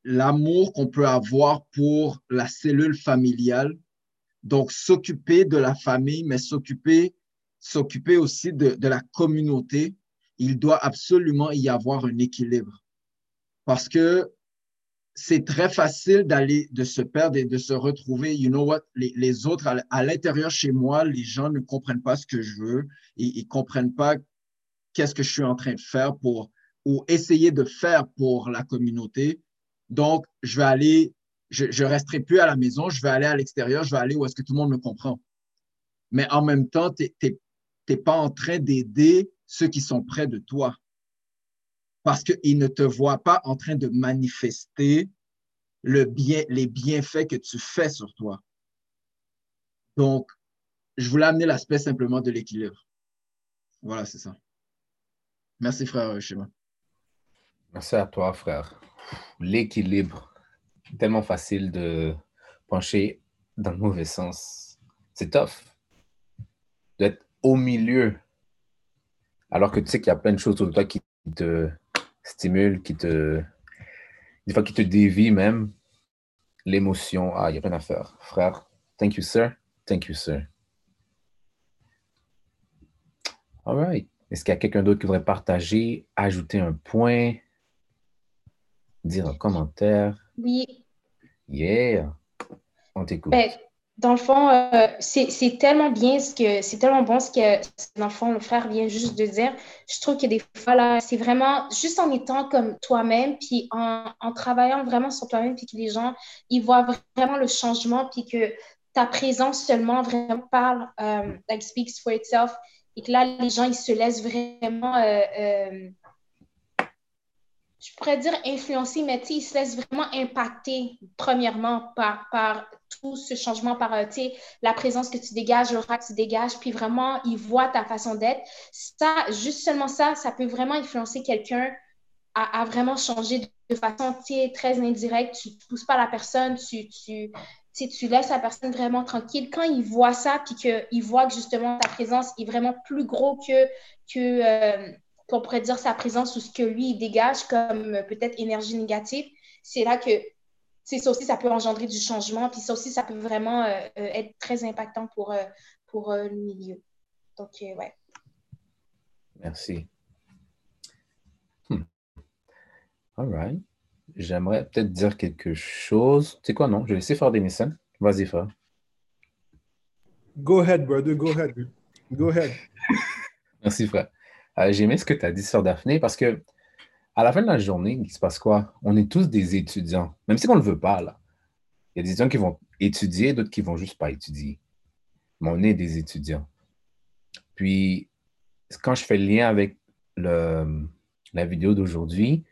l'amour qu'on peut avoir pour la cellule familiale. Donc, s'occuper de la famille, mais s'occuper s'occuper aussi de, de, la communauté. Il doit absolument y avoir un équilibre. Parce que c'est très facile d'aller, de se perdre et de se retrouver. You know what? Les, les autres, à, l'intérieur chez moi, les gens ne comprennent pas ce que je veux. Ils, ils comprennent pas qu'est-ce que je suis en train de faire pour ou essayer de faire pour la communauté. Donc, je vais aller, je ne resterai plus à la maison, je vais aller à l'extérieur, je vais aller où est-ce que tout le monde me comprend. Mais en même temps, tu n'es pas en train d'aider ceux qui sont près de toi parce qu'ils ne te voient pas en train de manifester le bien, les bienfaits que tu fais sur toi. Donc, je voulais amener l'aspect simplement de l'équilibre. Voilà, c'est ça. Merci, frère Shema. Merci à toi, frère. L'équilibre. Tellement facile de pencher dans le mauvais sens. C'est tough. D'être au milieu Alors que tu sais qu'il y a plein de choses autour de toi qui te stimulent, qui te. Des fois, qui te dévient même. L'émotion. Ah, il y a plein à faire. Frère, thank you, sir. Thank you, sir. All right. Est-ce qu'il y a quelqu'un d'autre qui voudrait partager, ajouter un point, dire un commentaire? Oui. Yeah. On t'écoute. Ben, dans le fond, euh, c'est tellement bien ce que c'est tellement bon ce que dans le fond le frère vient juste de dire. Je trouve que des fois là, c'est vraiment juste en étant comme toi-même, puis en, en, travaillant vraiment sur toi-même, puis que les gens ils voient vraiment le changement, puis que ta présence seulement vraiment parle, euh, like speaks for itself, et que là les gens ils se laissent vraiment euh, euh je pourrais dire influencer, mais ils se laissent vraiment impacter, premièrement, par, par tout ce changement, par euh, la présence que tu dégages, l'aura que tu dégages, puis vraiment, ils voient ta façon d'être. Ça, juste seulement ça, ça peut vraiment influencer quelqu'un à, vraiment changer de, façon très indirecte. Tu ne pousses pas la personne, tu, tu, tu laisses la personne vraiment tranquille. Quand il voit ça, puis qu'il voit que justement ta présence est vraiment plus gros que, que, euh, qu'on pourrait dire sa présence ou ce que lui, il dégage comme euh, peut-être énergie négative, c'est là que ça aussi, ça peut engendrer du changement, puis ça aussi, ça peut vraiment euh, euh, être très impactant pour, pour le milieu. Donc, ouais. Merci. Hmm. All right. J'aimerais peut-être dire quelque chose. Tu sais quoi, non? Je vais laisser faire des messages. Vas-y, frère. Go ahead, brother. Go ahead. Go ahead. Merci, frère. Euh, j'ai aimé ce que tu as dit sur Daphné parce que à la fin de la journée, il se passe quoi? On est tous des étudiants, même si on ne le veut pas. Là. Il y a des étudiants qui vont étudier, d'autres qui vont juste pas étudier. Mais on est des étudiants. Puis, quand je fais le lien avec le, la vidéo d'aujourd'hui,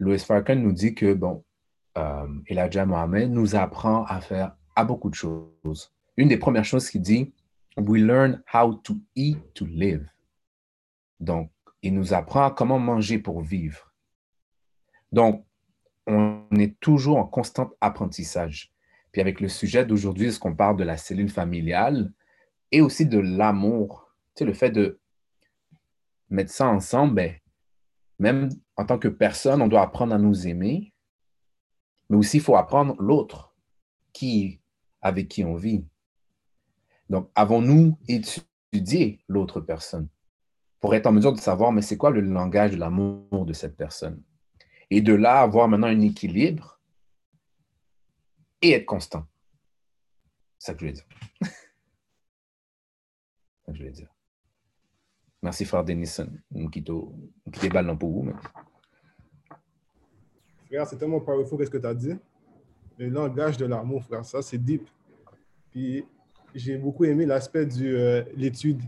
Louis Farrakhan nous dit que, bon, euh, Elijah Mohamed nous apprend à faire à beaucoup de choses. Une des premières choses qu'il dit, We learn how to eat to live. Donc, il nous apprend comment manger pour vivre. Donc, on est toujours en constant apprentissage. Puis avec le sujet d'aujourd'hui, est-ce qu'on parle de la cellule familiale et aussi de l'amour? Tu sais, le fait de mettre ça ensemble, ben, même en tant que personne, on doit apprendre à nous aimer, mais aussi il faut apprendre l'autre, qui, avec qui on vit. Donc, avons-nous étudié l'autre personne? pour être en mesure de savoir, mais c'est quoi le langage de l'amour de cette personne? Et de là, avoir maintenant un équilibre et être constant. C'est ça que je voulais dire. c'est ça que je voulais dire. Merci, frère Denison. Des balles pour vous. Frère, c'est tellement powerful ce que tu as dit? Le langage de l'amour, frère, ça, c'est deep. Puis, j'ai beaucoup aimé l'aspect de euh, l'étude.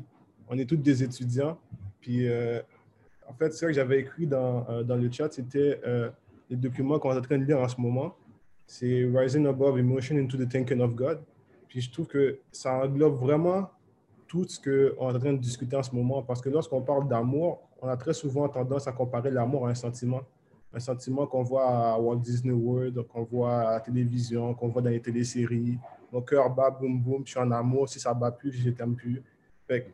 On est tous des étudiants. Puis, euh, en fait, ce que j'avais écrit dans, euh, dans, le chat, c'était les documents qu'on est en train de lire en ce moment. C'est Rising Above Emotion into the Thinking of God. Puis, je trouve que ça englobe vraiment tout ce qu'on est en train de discuter en ce moment. Parce que lorsqu'on parle d'amour, on a très souvent tendance à comparer l'amour à un sentiment. Un sentiment qu'on voit à Walt Disney World, qu'on voit à la télévision, qu'on voit dans les téléséries. Mon cœur bat, boum, boum, je suis en amour. Si ça bat plus, je t'aime plus.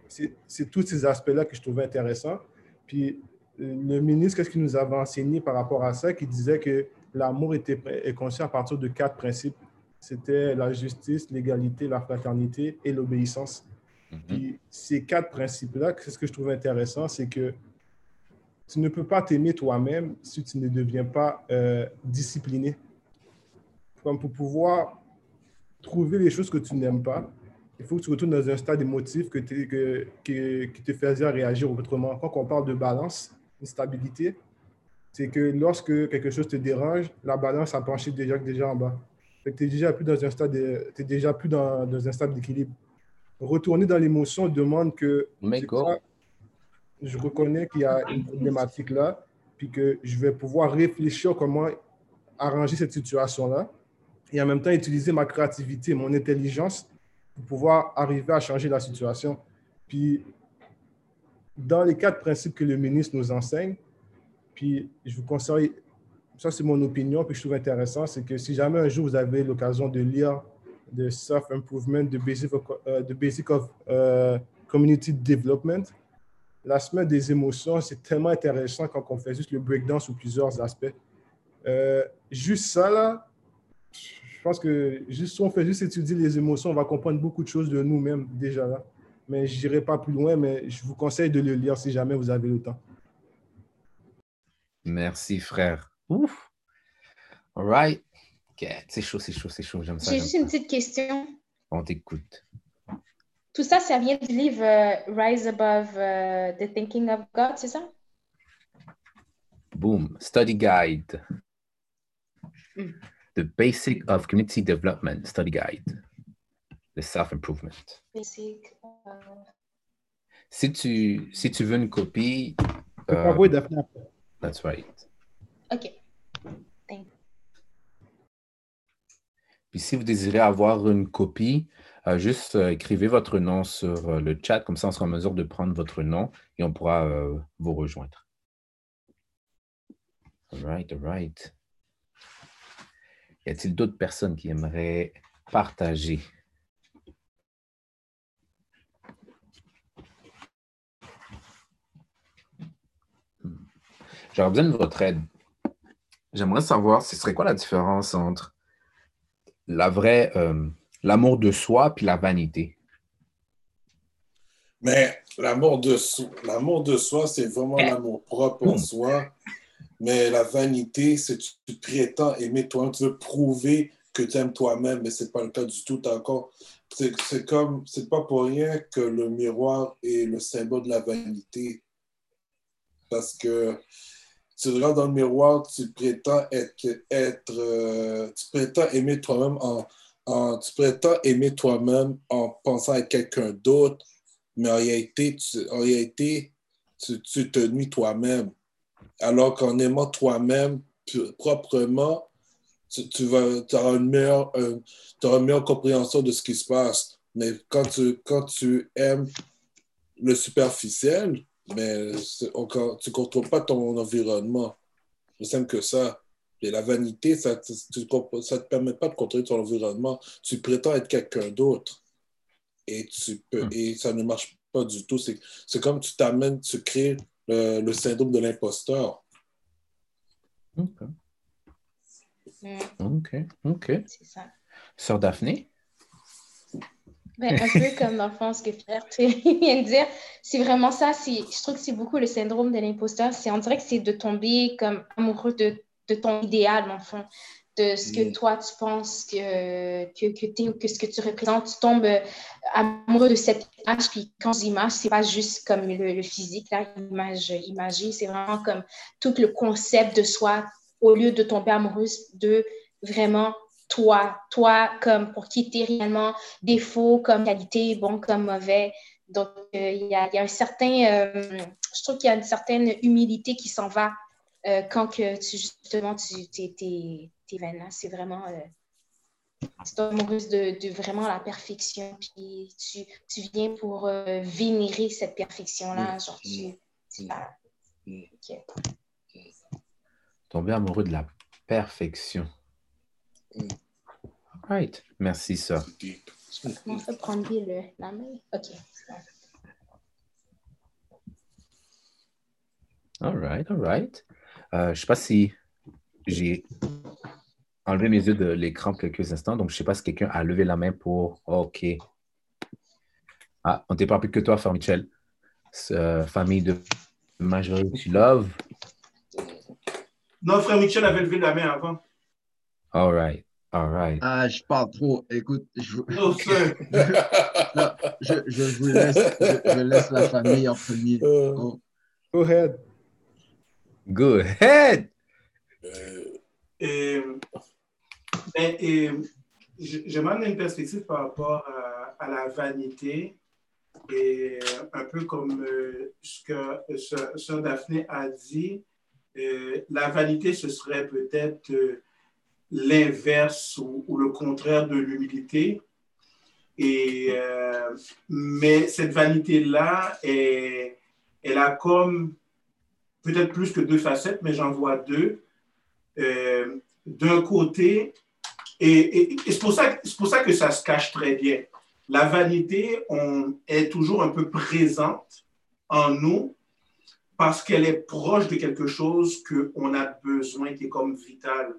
C'est tous ces aspects-là que je trouvais intéressants. Puis le ministre, qu'est-ce qu'il nous avait enseigné par rapport à ça, qui disait que l'amour est conçu à partir de quatre principes. C'était la justice, l'égalité, la fraternité et l'obéissance. Mhm. Ces quatre principes-là, c'est ce que je trouvais intéressant, c'est que tu ne peux pas t'aimer toi-même si tu ne deviens pas euh, discipliné. Comme pour pouvoir trouver les choses que tu n'aimes pas, il faut que tu retournes dans un stade émotif que, qui te faisait réagir autrement. Quand on parle de balance, de stabilité, c'est que lorsque quelque chose te dérange, la balance a penché déjà, déjà en bas. Tu es déjà plus dans un stade d'équilibre. Retourner dans l'émotion demande que je reconnais qu'il y a une problématique là, puis que je vais pouvoir réfléchir comment arranger cette situation-là, et en même temps utiliser ma créativité, mon intelligence pour pouvoir arriver à changer la situation. Puis, dans les quatre principes que le ministre nous enseigne, puis je vous conseille, ça c'est mon opinion, puis je trouve intéressant, c'est que si jamais un jour vous avez l'occasion de lire The Self-Improvement, The Basic of, uh, the basic of uh, Community Development, la semaine des émotions, c'est tellement intéressant quand on fait juste le breakdown sous plusieurs aspects. Euh, juste ça, là, je pense que juste si on fait juste étudier les émotions, on va comprendre beaucoup de choses de nous-mêmes déjà là. Mais je n'irai pas plus loin, mais je vous conseille de le lire si jamais vous avez le temps. Merci, frère. Ouf. All right. C'est chaud, c'est chaud, c'est chaud. J'aime ça. J'ai juste une petite question. On t'écoute. Tout ça, ça vient du livre euh, Rise Above uh, the Thinking of God, c'est ça? Boom. Study Guide. Mm. The Basic of Community Development Study Guide. The Self-Improvement. Basic. Uh... Si, tu, si tu veux une copie. Euh, oui, That's right. OK. Thank you. Puis si vous désirez avoir une copie, euh, juste euh, écrivez votre nom sur euh, le chat, comme ça on sera en mesure de prendre votre nom et on pourra vous rejoindre. All right, all right. Y a-t-il d'autres personnes qui aimeraient partager? J'aurais besoin de votre aide. J'aimerais savoir, ce serait quoi la différence entre la vraie, euh, l'amour de soi puis la vanité? Mais l'amour de, l'amour de soi, c'est vraiment l'amour propre en soi. Mais la vanité, c'est tu, tu prétends aimer toi tu veux prouver que tu aimes toi-même, mais ce n'est pas le cas du tout encore. C'est comme, c'est pas pour rien que le miroir est le symbole de la vanité. Parce que tu regardes dans le miroir, tu prétends être, être euh, tu prétends aimer toi-même en, tu prétends aimer toi-même en pensant à quelqu'un d'autre, mais en réalité, tu, en réalité, tu, te nuis toi-même. Alors qu'en aimant toi-même proprement, tu, vas, auras une meilleure, euh, une meilleure compréhension de ce qui se passe. Mais quand tu, quand tu aimes le superficiel, mais tu ne contrôles pas ton environnement. C'est simple que ça. Et la vanité, ça ne te permet pas de contrôler ton environnement. Tu prétends être quelqu'un d'autre. Et, tu peux, hmm. et ça ne marche pas du tout. C'est comme tu t'amènes, tu crées le, syndrome de l'imposteur. OK. OK. OK. C'est ça. Sœur Daphné? Ben, un peu comme dans le fond, ce que Pierre vient de dire, c'est vraiment ça. Je trouve que c'est beaucoup le syndrome de l'imposteur. C'est, on dirait que c'est de tomber comme amoureux de, de, ton idéal, le fond, de ce que mm. toi tu penses que, que, que tu es ou que ce que tu représentes. Tu tombes euh, amoureux de cette image. Puis quand l'image, c'est pas juste comme le, physique, l'image imagée, c'est vraiment comme tout le concept de soi au lieu de tomber amoureuse de vraiment toi, toi comme pour qui tu es réellement, défaut comme qualité, bon comme mauvais. Donc, euh, il y, a, y, a, un certain, euh, je trouve qu'il y a une certaine humilité qui s'en va euh, quand que tu, justement tu es, C'est vraiment, es amoureuse de, de, vraiment la perfection, puis tu, tu viens pour vénérer cette perfection-là. Genre, tu, tu Tomber amoureux de la perfection. Right. Merci, ça. On peut prendre le, la main. OK. All right, all right. Euh, je ne sais pas si j'ai enlevé mes yeux de l'écran quelques instants, donc je ne sais pas si quelqu'un a levé la main pour OK. Ah, on t'est pas plus que toi, Frère Michel. Euh, famille de Majority Love. Non, Frère Michel avait levé la main avant. All right. All right. Ah, je parle trop. Écoute, je, je, je, vous laisse, je, laisse la famille en premier. Euh, oh. Go ahead. Go ahead. Et, et, j'aimerais une perspective par rapport à, à, la vanité et un peu comme euh, ce que Sœur Daphné a dit, euh, la vanité, ce serait peut-être l'inverse ou, le contraire de l'humilité. Et, euh, mais cette vanité-là, elle a comme peut-être plus que deux facettes, mais j'en vois deux. Euh, d'un côté, et, c'est pour, pour ça que ça se cache très bien. La vanité on, est toujours un peu présente en nous parce qu'elle est proche de quelque chose qu'on a besoin, qui est comme vital.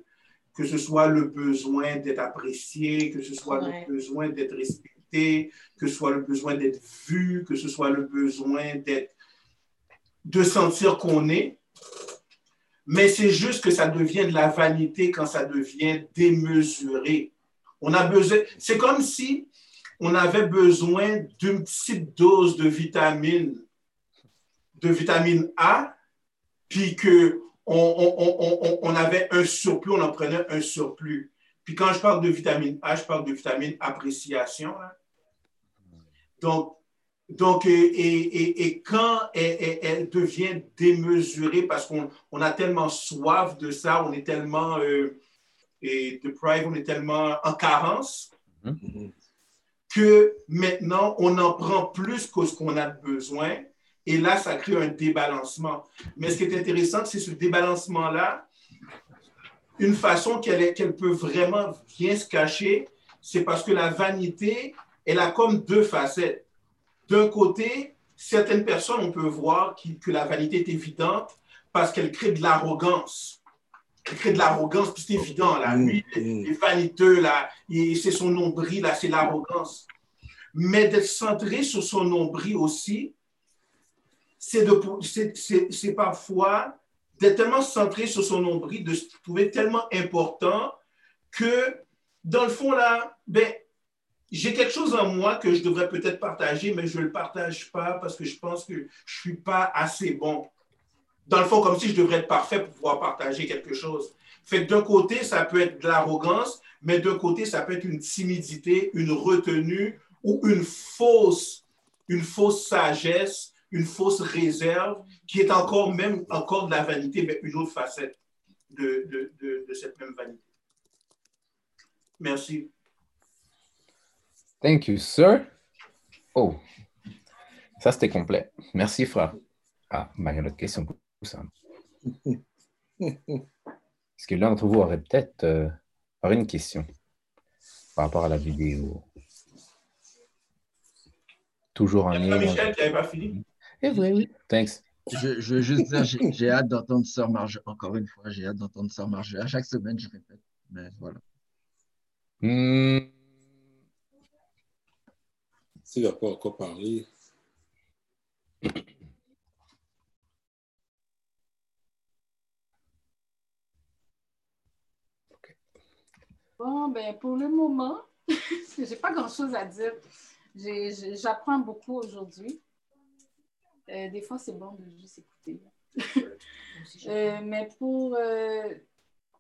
Que ce soit le besoin d'être apprécié, que ce soit le besoin d'être respecté, que ce soit le besoin d'être vu, que ce soit le besoin d'être, de sentir qu'on est. Mais c'est juste que ça devient de la vanité quand ça devient démesuré. On a besoin, c'est comme si on avait besoin d'une petite dose de vitamine, de vitamine A, puis que on, avait un surplus, on en prenait un surplus. Puis quand je parle de vitamine A, je parle de vitamine appréciation. Donc, donc et, quand elle, devient démesurée parce qu'on a tellement soif de ça, on est tellement euh, et deprived, on est tellement en carence, mm-hmm que maintenant, on en prend plus que ce qu'on a besoin. Et là, ça crée un débalancement. Mais ce qui est intéressant, c'est ce débalancement-là, une façon qu'elle peut vraiment bien se cacher, c'est parce que la vanité, elle a comme deux facettes. D'un côté, certaines personnes, on peut voir que la vanité est évidente parce qu'elle crée de l'arrogance il crée de l'arrogance, c'est évident, là. Mm, Lui, il est mm. vaniteux, là. C'est son nombril, là, c'est l'arrogance. Mais d'être centré sur son nombril aussi, c'est parfois d'être tellement centré sur son nombril, de se trouver tellement important que, dans le fond, là, ben, j'ai quelque chose en moi que je devrais peut-être partager, mais je ne le partage pas parce que je pense que je ne suis pas assez bon dans le fond, comme si je devrais être parfait pour pouvoir partager quelque chose. Fait d'un côté, ça peut être de l'arrogance, mais d'un côté, ça peut être une timidité, une retenue ou une fausse, une fausse sagesse, une fausse réserve qui est encore même encore de la vanité, mais une autre facette de, de, de, cette même vanité. Merci. Thank you, sir. Oh, ça c'était complet. Merci, frère. Ah, il y a une autre question ça. Est-ce que l'un d'entre vous aurait peut-être euh, une question par rapport à la vidéo? Toujours en lien. Michel qui n'avait pas fini. Eh oui, oui. Thanks. Je, je veux juste dire, j'ai hâte d'entendre Sœur Marge. Encore une fois, j'ai hâte d'entendre Sœur Marge. À chaque semaine, je répète. Mais voilà. S'il n'a pas encore parlé. Bon, ben pour le moment, je n'ai pas grand-chose à dire. J'apprends beaucoup aujourd'hui. Euh, des fois, c'est bon de juste écouter. Euh, mais pour, euh,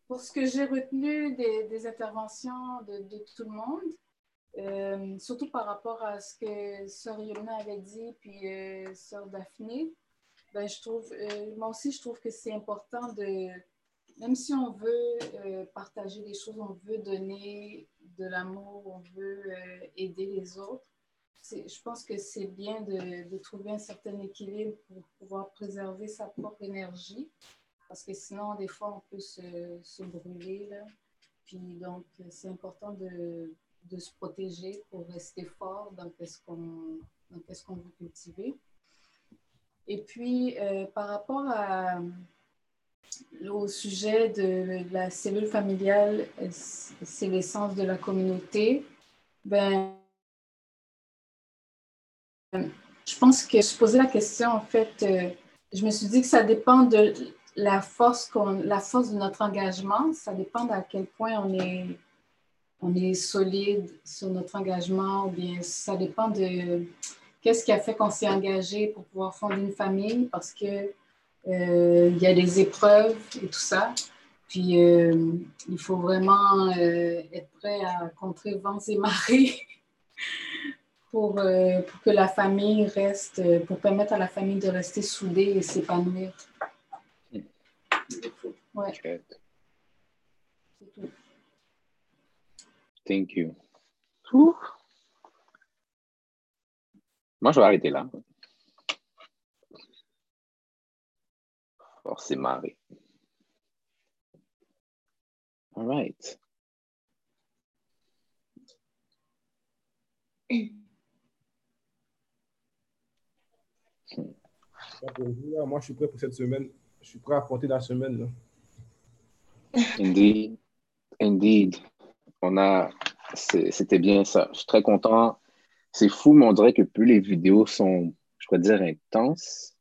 pour ce que j'ai retenu des, interventions de, tout le monde, surtout par rapport à ce que Sœur Yolna avait dit, puis Sœur Daphné, ben, je trouve, moi aussi, je trouve que c'est important de, même si on veut partager des choses, on veut donner de l'amour, on veut aider les autres, je pense que c'est bien de, trouver un certain équilibre pour pouvoir préserver sa propre énergie, parce que sinon, des fois, on peut se, brûler. Là. Puis donc, c'est important de, se protéger pour rester fort dans ce qu'on qu qu'on veut cultiver. Et puis, euh, par rapport au sujet de la cellule familiale, c'est l'essence de la communauté. Ben, je pense que je posais la question, en fait, euh, je me suis dit que ça dépend de la force, la force de notre engagement, ça dépend à quel point on est, on est solide sur notre engagement, ou bien ça dépend de qu'est-ce qui a fait qu'on s'est engagé pour pouvoir fonder une famille, parce que euh, il y a des épreuves et tout ça. Puis euh, il faut vraiment être prêt à contrer vents et marées pour, pour que la famille reste, pour permettre à la famille de rester soudée et s'épanouir. Ouais. Thank you. Moi, je vais arrêter là. c'est marré. All right. Moi, je suis prêt pour cette semaine. Je suis prêt à affronter la semaine. Là. Indeed. Indeed. On a. C'était bien ça. Je suis très content. C'est fou, mais on dirait que plus les vidéos sont, je pourrais dire, intenses,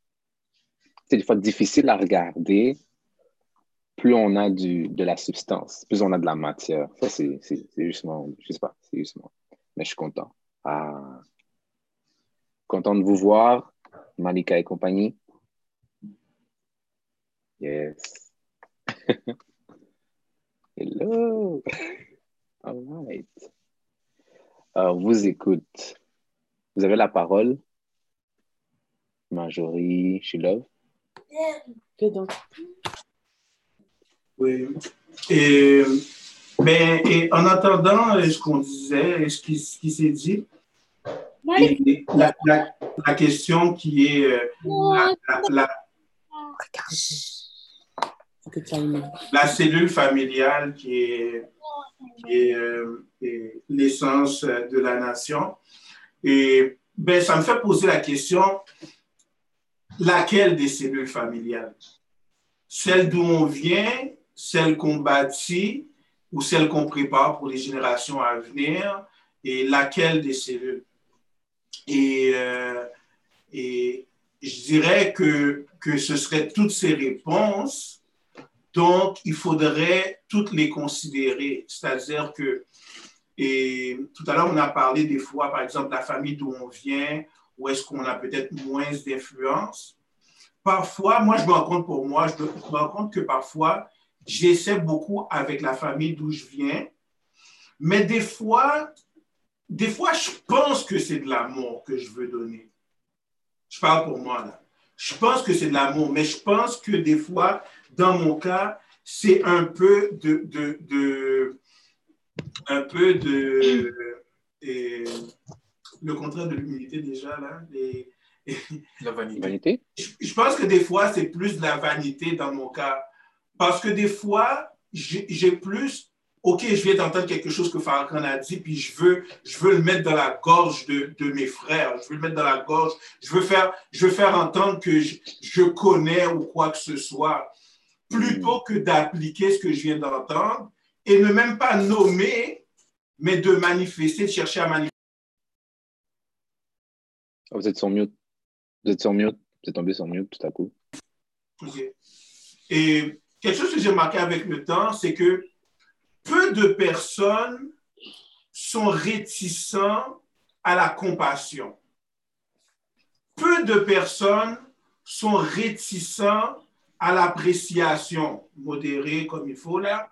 c'est des fois difficile à regarder, plus on a du, de la substance, plus on a de la matière. Ça, c'est justement, je sais pas, c'est justement. Mais je suis content. Ah. Content de vous voir, Malika et compagnie. Yes. Hello. All right. on vous écoute. Vous avez la parole. Marjorie Shilov. Oui. Et, ben, et en attendant euh, ce qu'on disait, ce qui, ce qui s'est dit, la, la, la, question qui est euh, la, la, cellule familiale qui est, qui est, euh, l'essence de la nation. Et ben, ça me fait poser la question, laquelle des cellules familiales? Celle d'où on vient, celle qu'on bâtit ou celle qu'on prépare pour les générations à venir et laquelle des cellules? Et, euh, et je dirais que, que ce serait toutes ces réponses, donc il faudrait toutes les considérer. C'est-à-dire que, et tout à l'heure, on a parlé des fois, par exemple, la famille d'où on vient, où est-ce qu'on a peut-être moins d'influence. Parfois, moi, je me rends compte pour moi, je me rends compte que parfois, j'essaie beaucoup avec la famille d'où je viens, mais des fois, des fois, je pense que c'est de l'amour que je veux donner. Je parle pour moi, là. Je pense que c'est de l'amour, mais je pense que des fois, dans mon cas, c'est un peu de, de, de, un peu de, et, le contraire de l'humilité déjà, là. la vanité. Je, pense que des fois, c'est plus de la vanité dans mon cas. Parce que des fois, j'ai plus OK, je viens d'entendre quelque chose que Farrakhan a dit, puis je veux, je veux le mettre dans la gorge de, de, mes frères, je veux le mettre dans la gorge, je veux faire, je veux faire entendre que je, je connais ou quoi que ce soit, plutôt que d'appliquer ce que je viens d'entendre et ne même pas nommer, mais de manifester, de chercher à manifester. Ah, vous êtes sur mute. Vous êtes sur mute. Vous êtes tombé sur mute tout à coup. Et quelque chose que j'ai remarqué avec le temps, c'est que peu de personnes sont réticents à la compassion. Peu de personnes sont réticents à l'appréciation modérée comme il faut là.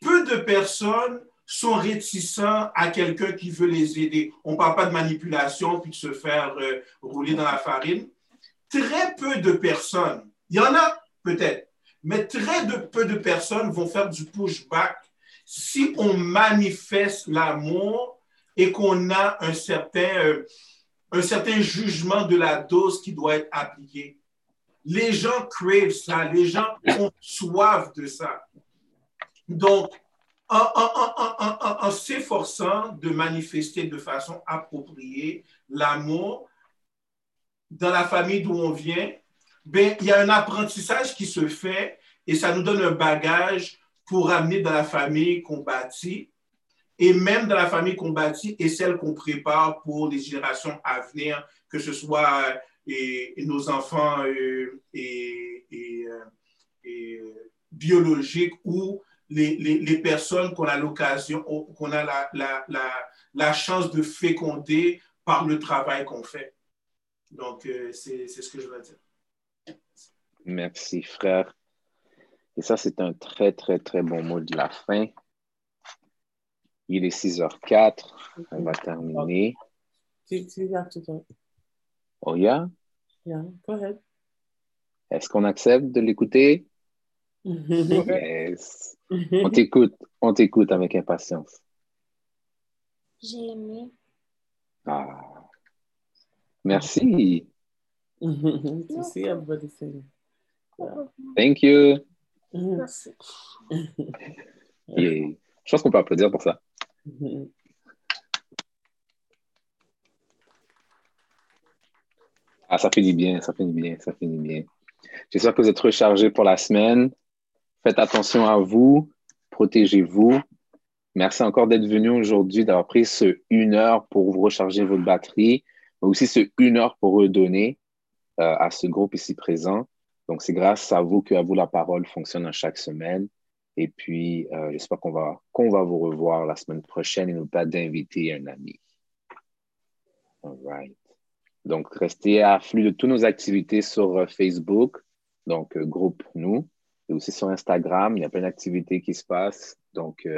Peu de personnes sont réticents à quelqu'un qui veut les aider. On ne parle pas de manipulation puis de se faire euh, rouler dans la farine. Très peu de personnes, il y en a peut-être, mais très peu de personnes vont faire du pushback si on manifeste l'amour et qu'on a un certain, euh, un certain jugement de la dose qui doit être appliquée. Les gens crèvent ça, les gens ont soif de ça. Donc, en, s'efforçant de manifester de façon appropriée l'amour dans la famille d'où on vient, ben, il y a un apprentissage qui se fait et ça nous donne un bagage pour amener dans la famille qu'on bâtit et même dans la famille qu'on bâtit et celle qu'on prépare pour les générations à venir, que ce soit et, nos enfants euh, euh, euh, biologiques ou les, personnes qu'on a l'occasion, qu'on a la, chance de féconder par le travail qu'on fait. Donc, c'est ce que je veux dire. Merci, frère. Et ça, c'est un très, très, très bon mot de la fin. Il est 6h04. On va terminer. Oh, yeah? Yeah, go ahead. Est-ce qu'on accepte de l'écouter? yes. On t'écoute. On t'écoute avec impatience. J'ai aimé. Ah. Merci. Thank you. Merci. Je pense qu'on peut applaudir pour ça. Ah, ça finit bien, ça finit bien, ça finit bien. J'espère que vous êtes rechargés pour la semaine. Faites attention à vous, protégez-vous. Merci encore d'être venu aujourd'hui, d'avoir pris ce une heure pour vous recharger votre batterie, mais aussi ce une heure pour redonner euh, à ce groupe ici présent. Donc, c'est grâce à vous que à vous la parole fonctionne à chaque semaine. Et puis, euh, j'espère qu'on va, va vous revoir la semaine prochaine et nous pas d'inviter un ami. All right. Donc, restez à flux de toutes nos activités sur euh, Facebook, donc euh, groupe nous, et aussi sur Instagram. Il y a plein d'activités qui se passent. Donc,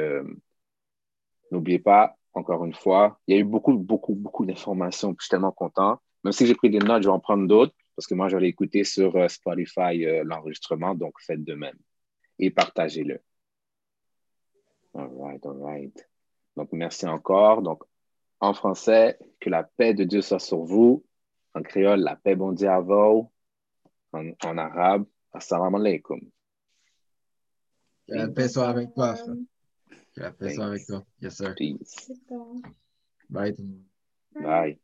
n'oubliez pas, encore une fois, il y a eu beaucoup, beaucoup, beaucoup d'informations. Je suis tellement content. Même si j'ai pris des notes, je vais en prendre d'autres parce que moi, je vais écouter sur Spotify l'enregistrement. Donc, faites de même et partagez-le. All right, all right. Donc, merci encore. Donc, en français, que la paix de Dieu soit sur vous en créole, la paix bon Dieu à vous. En, en arabe, assalamu alaikum. Que la paix soit avec toi, frère. Que la paix soit avec toi. Yes, sir. Peace. Bye. Bye.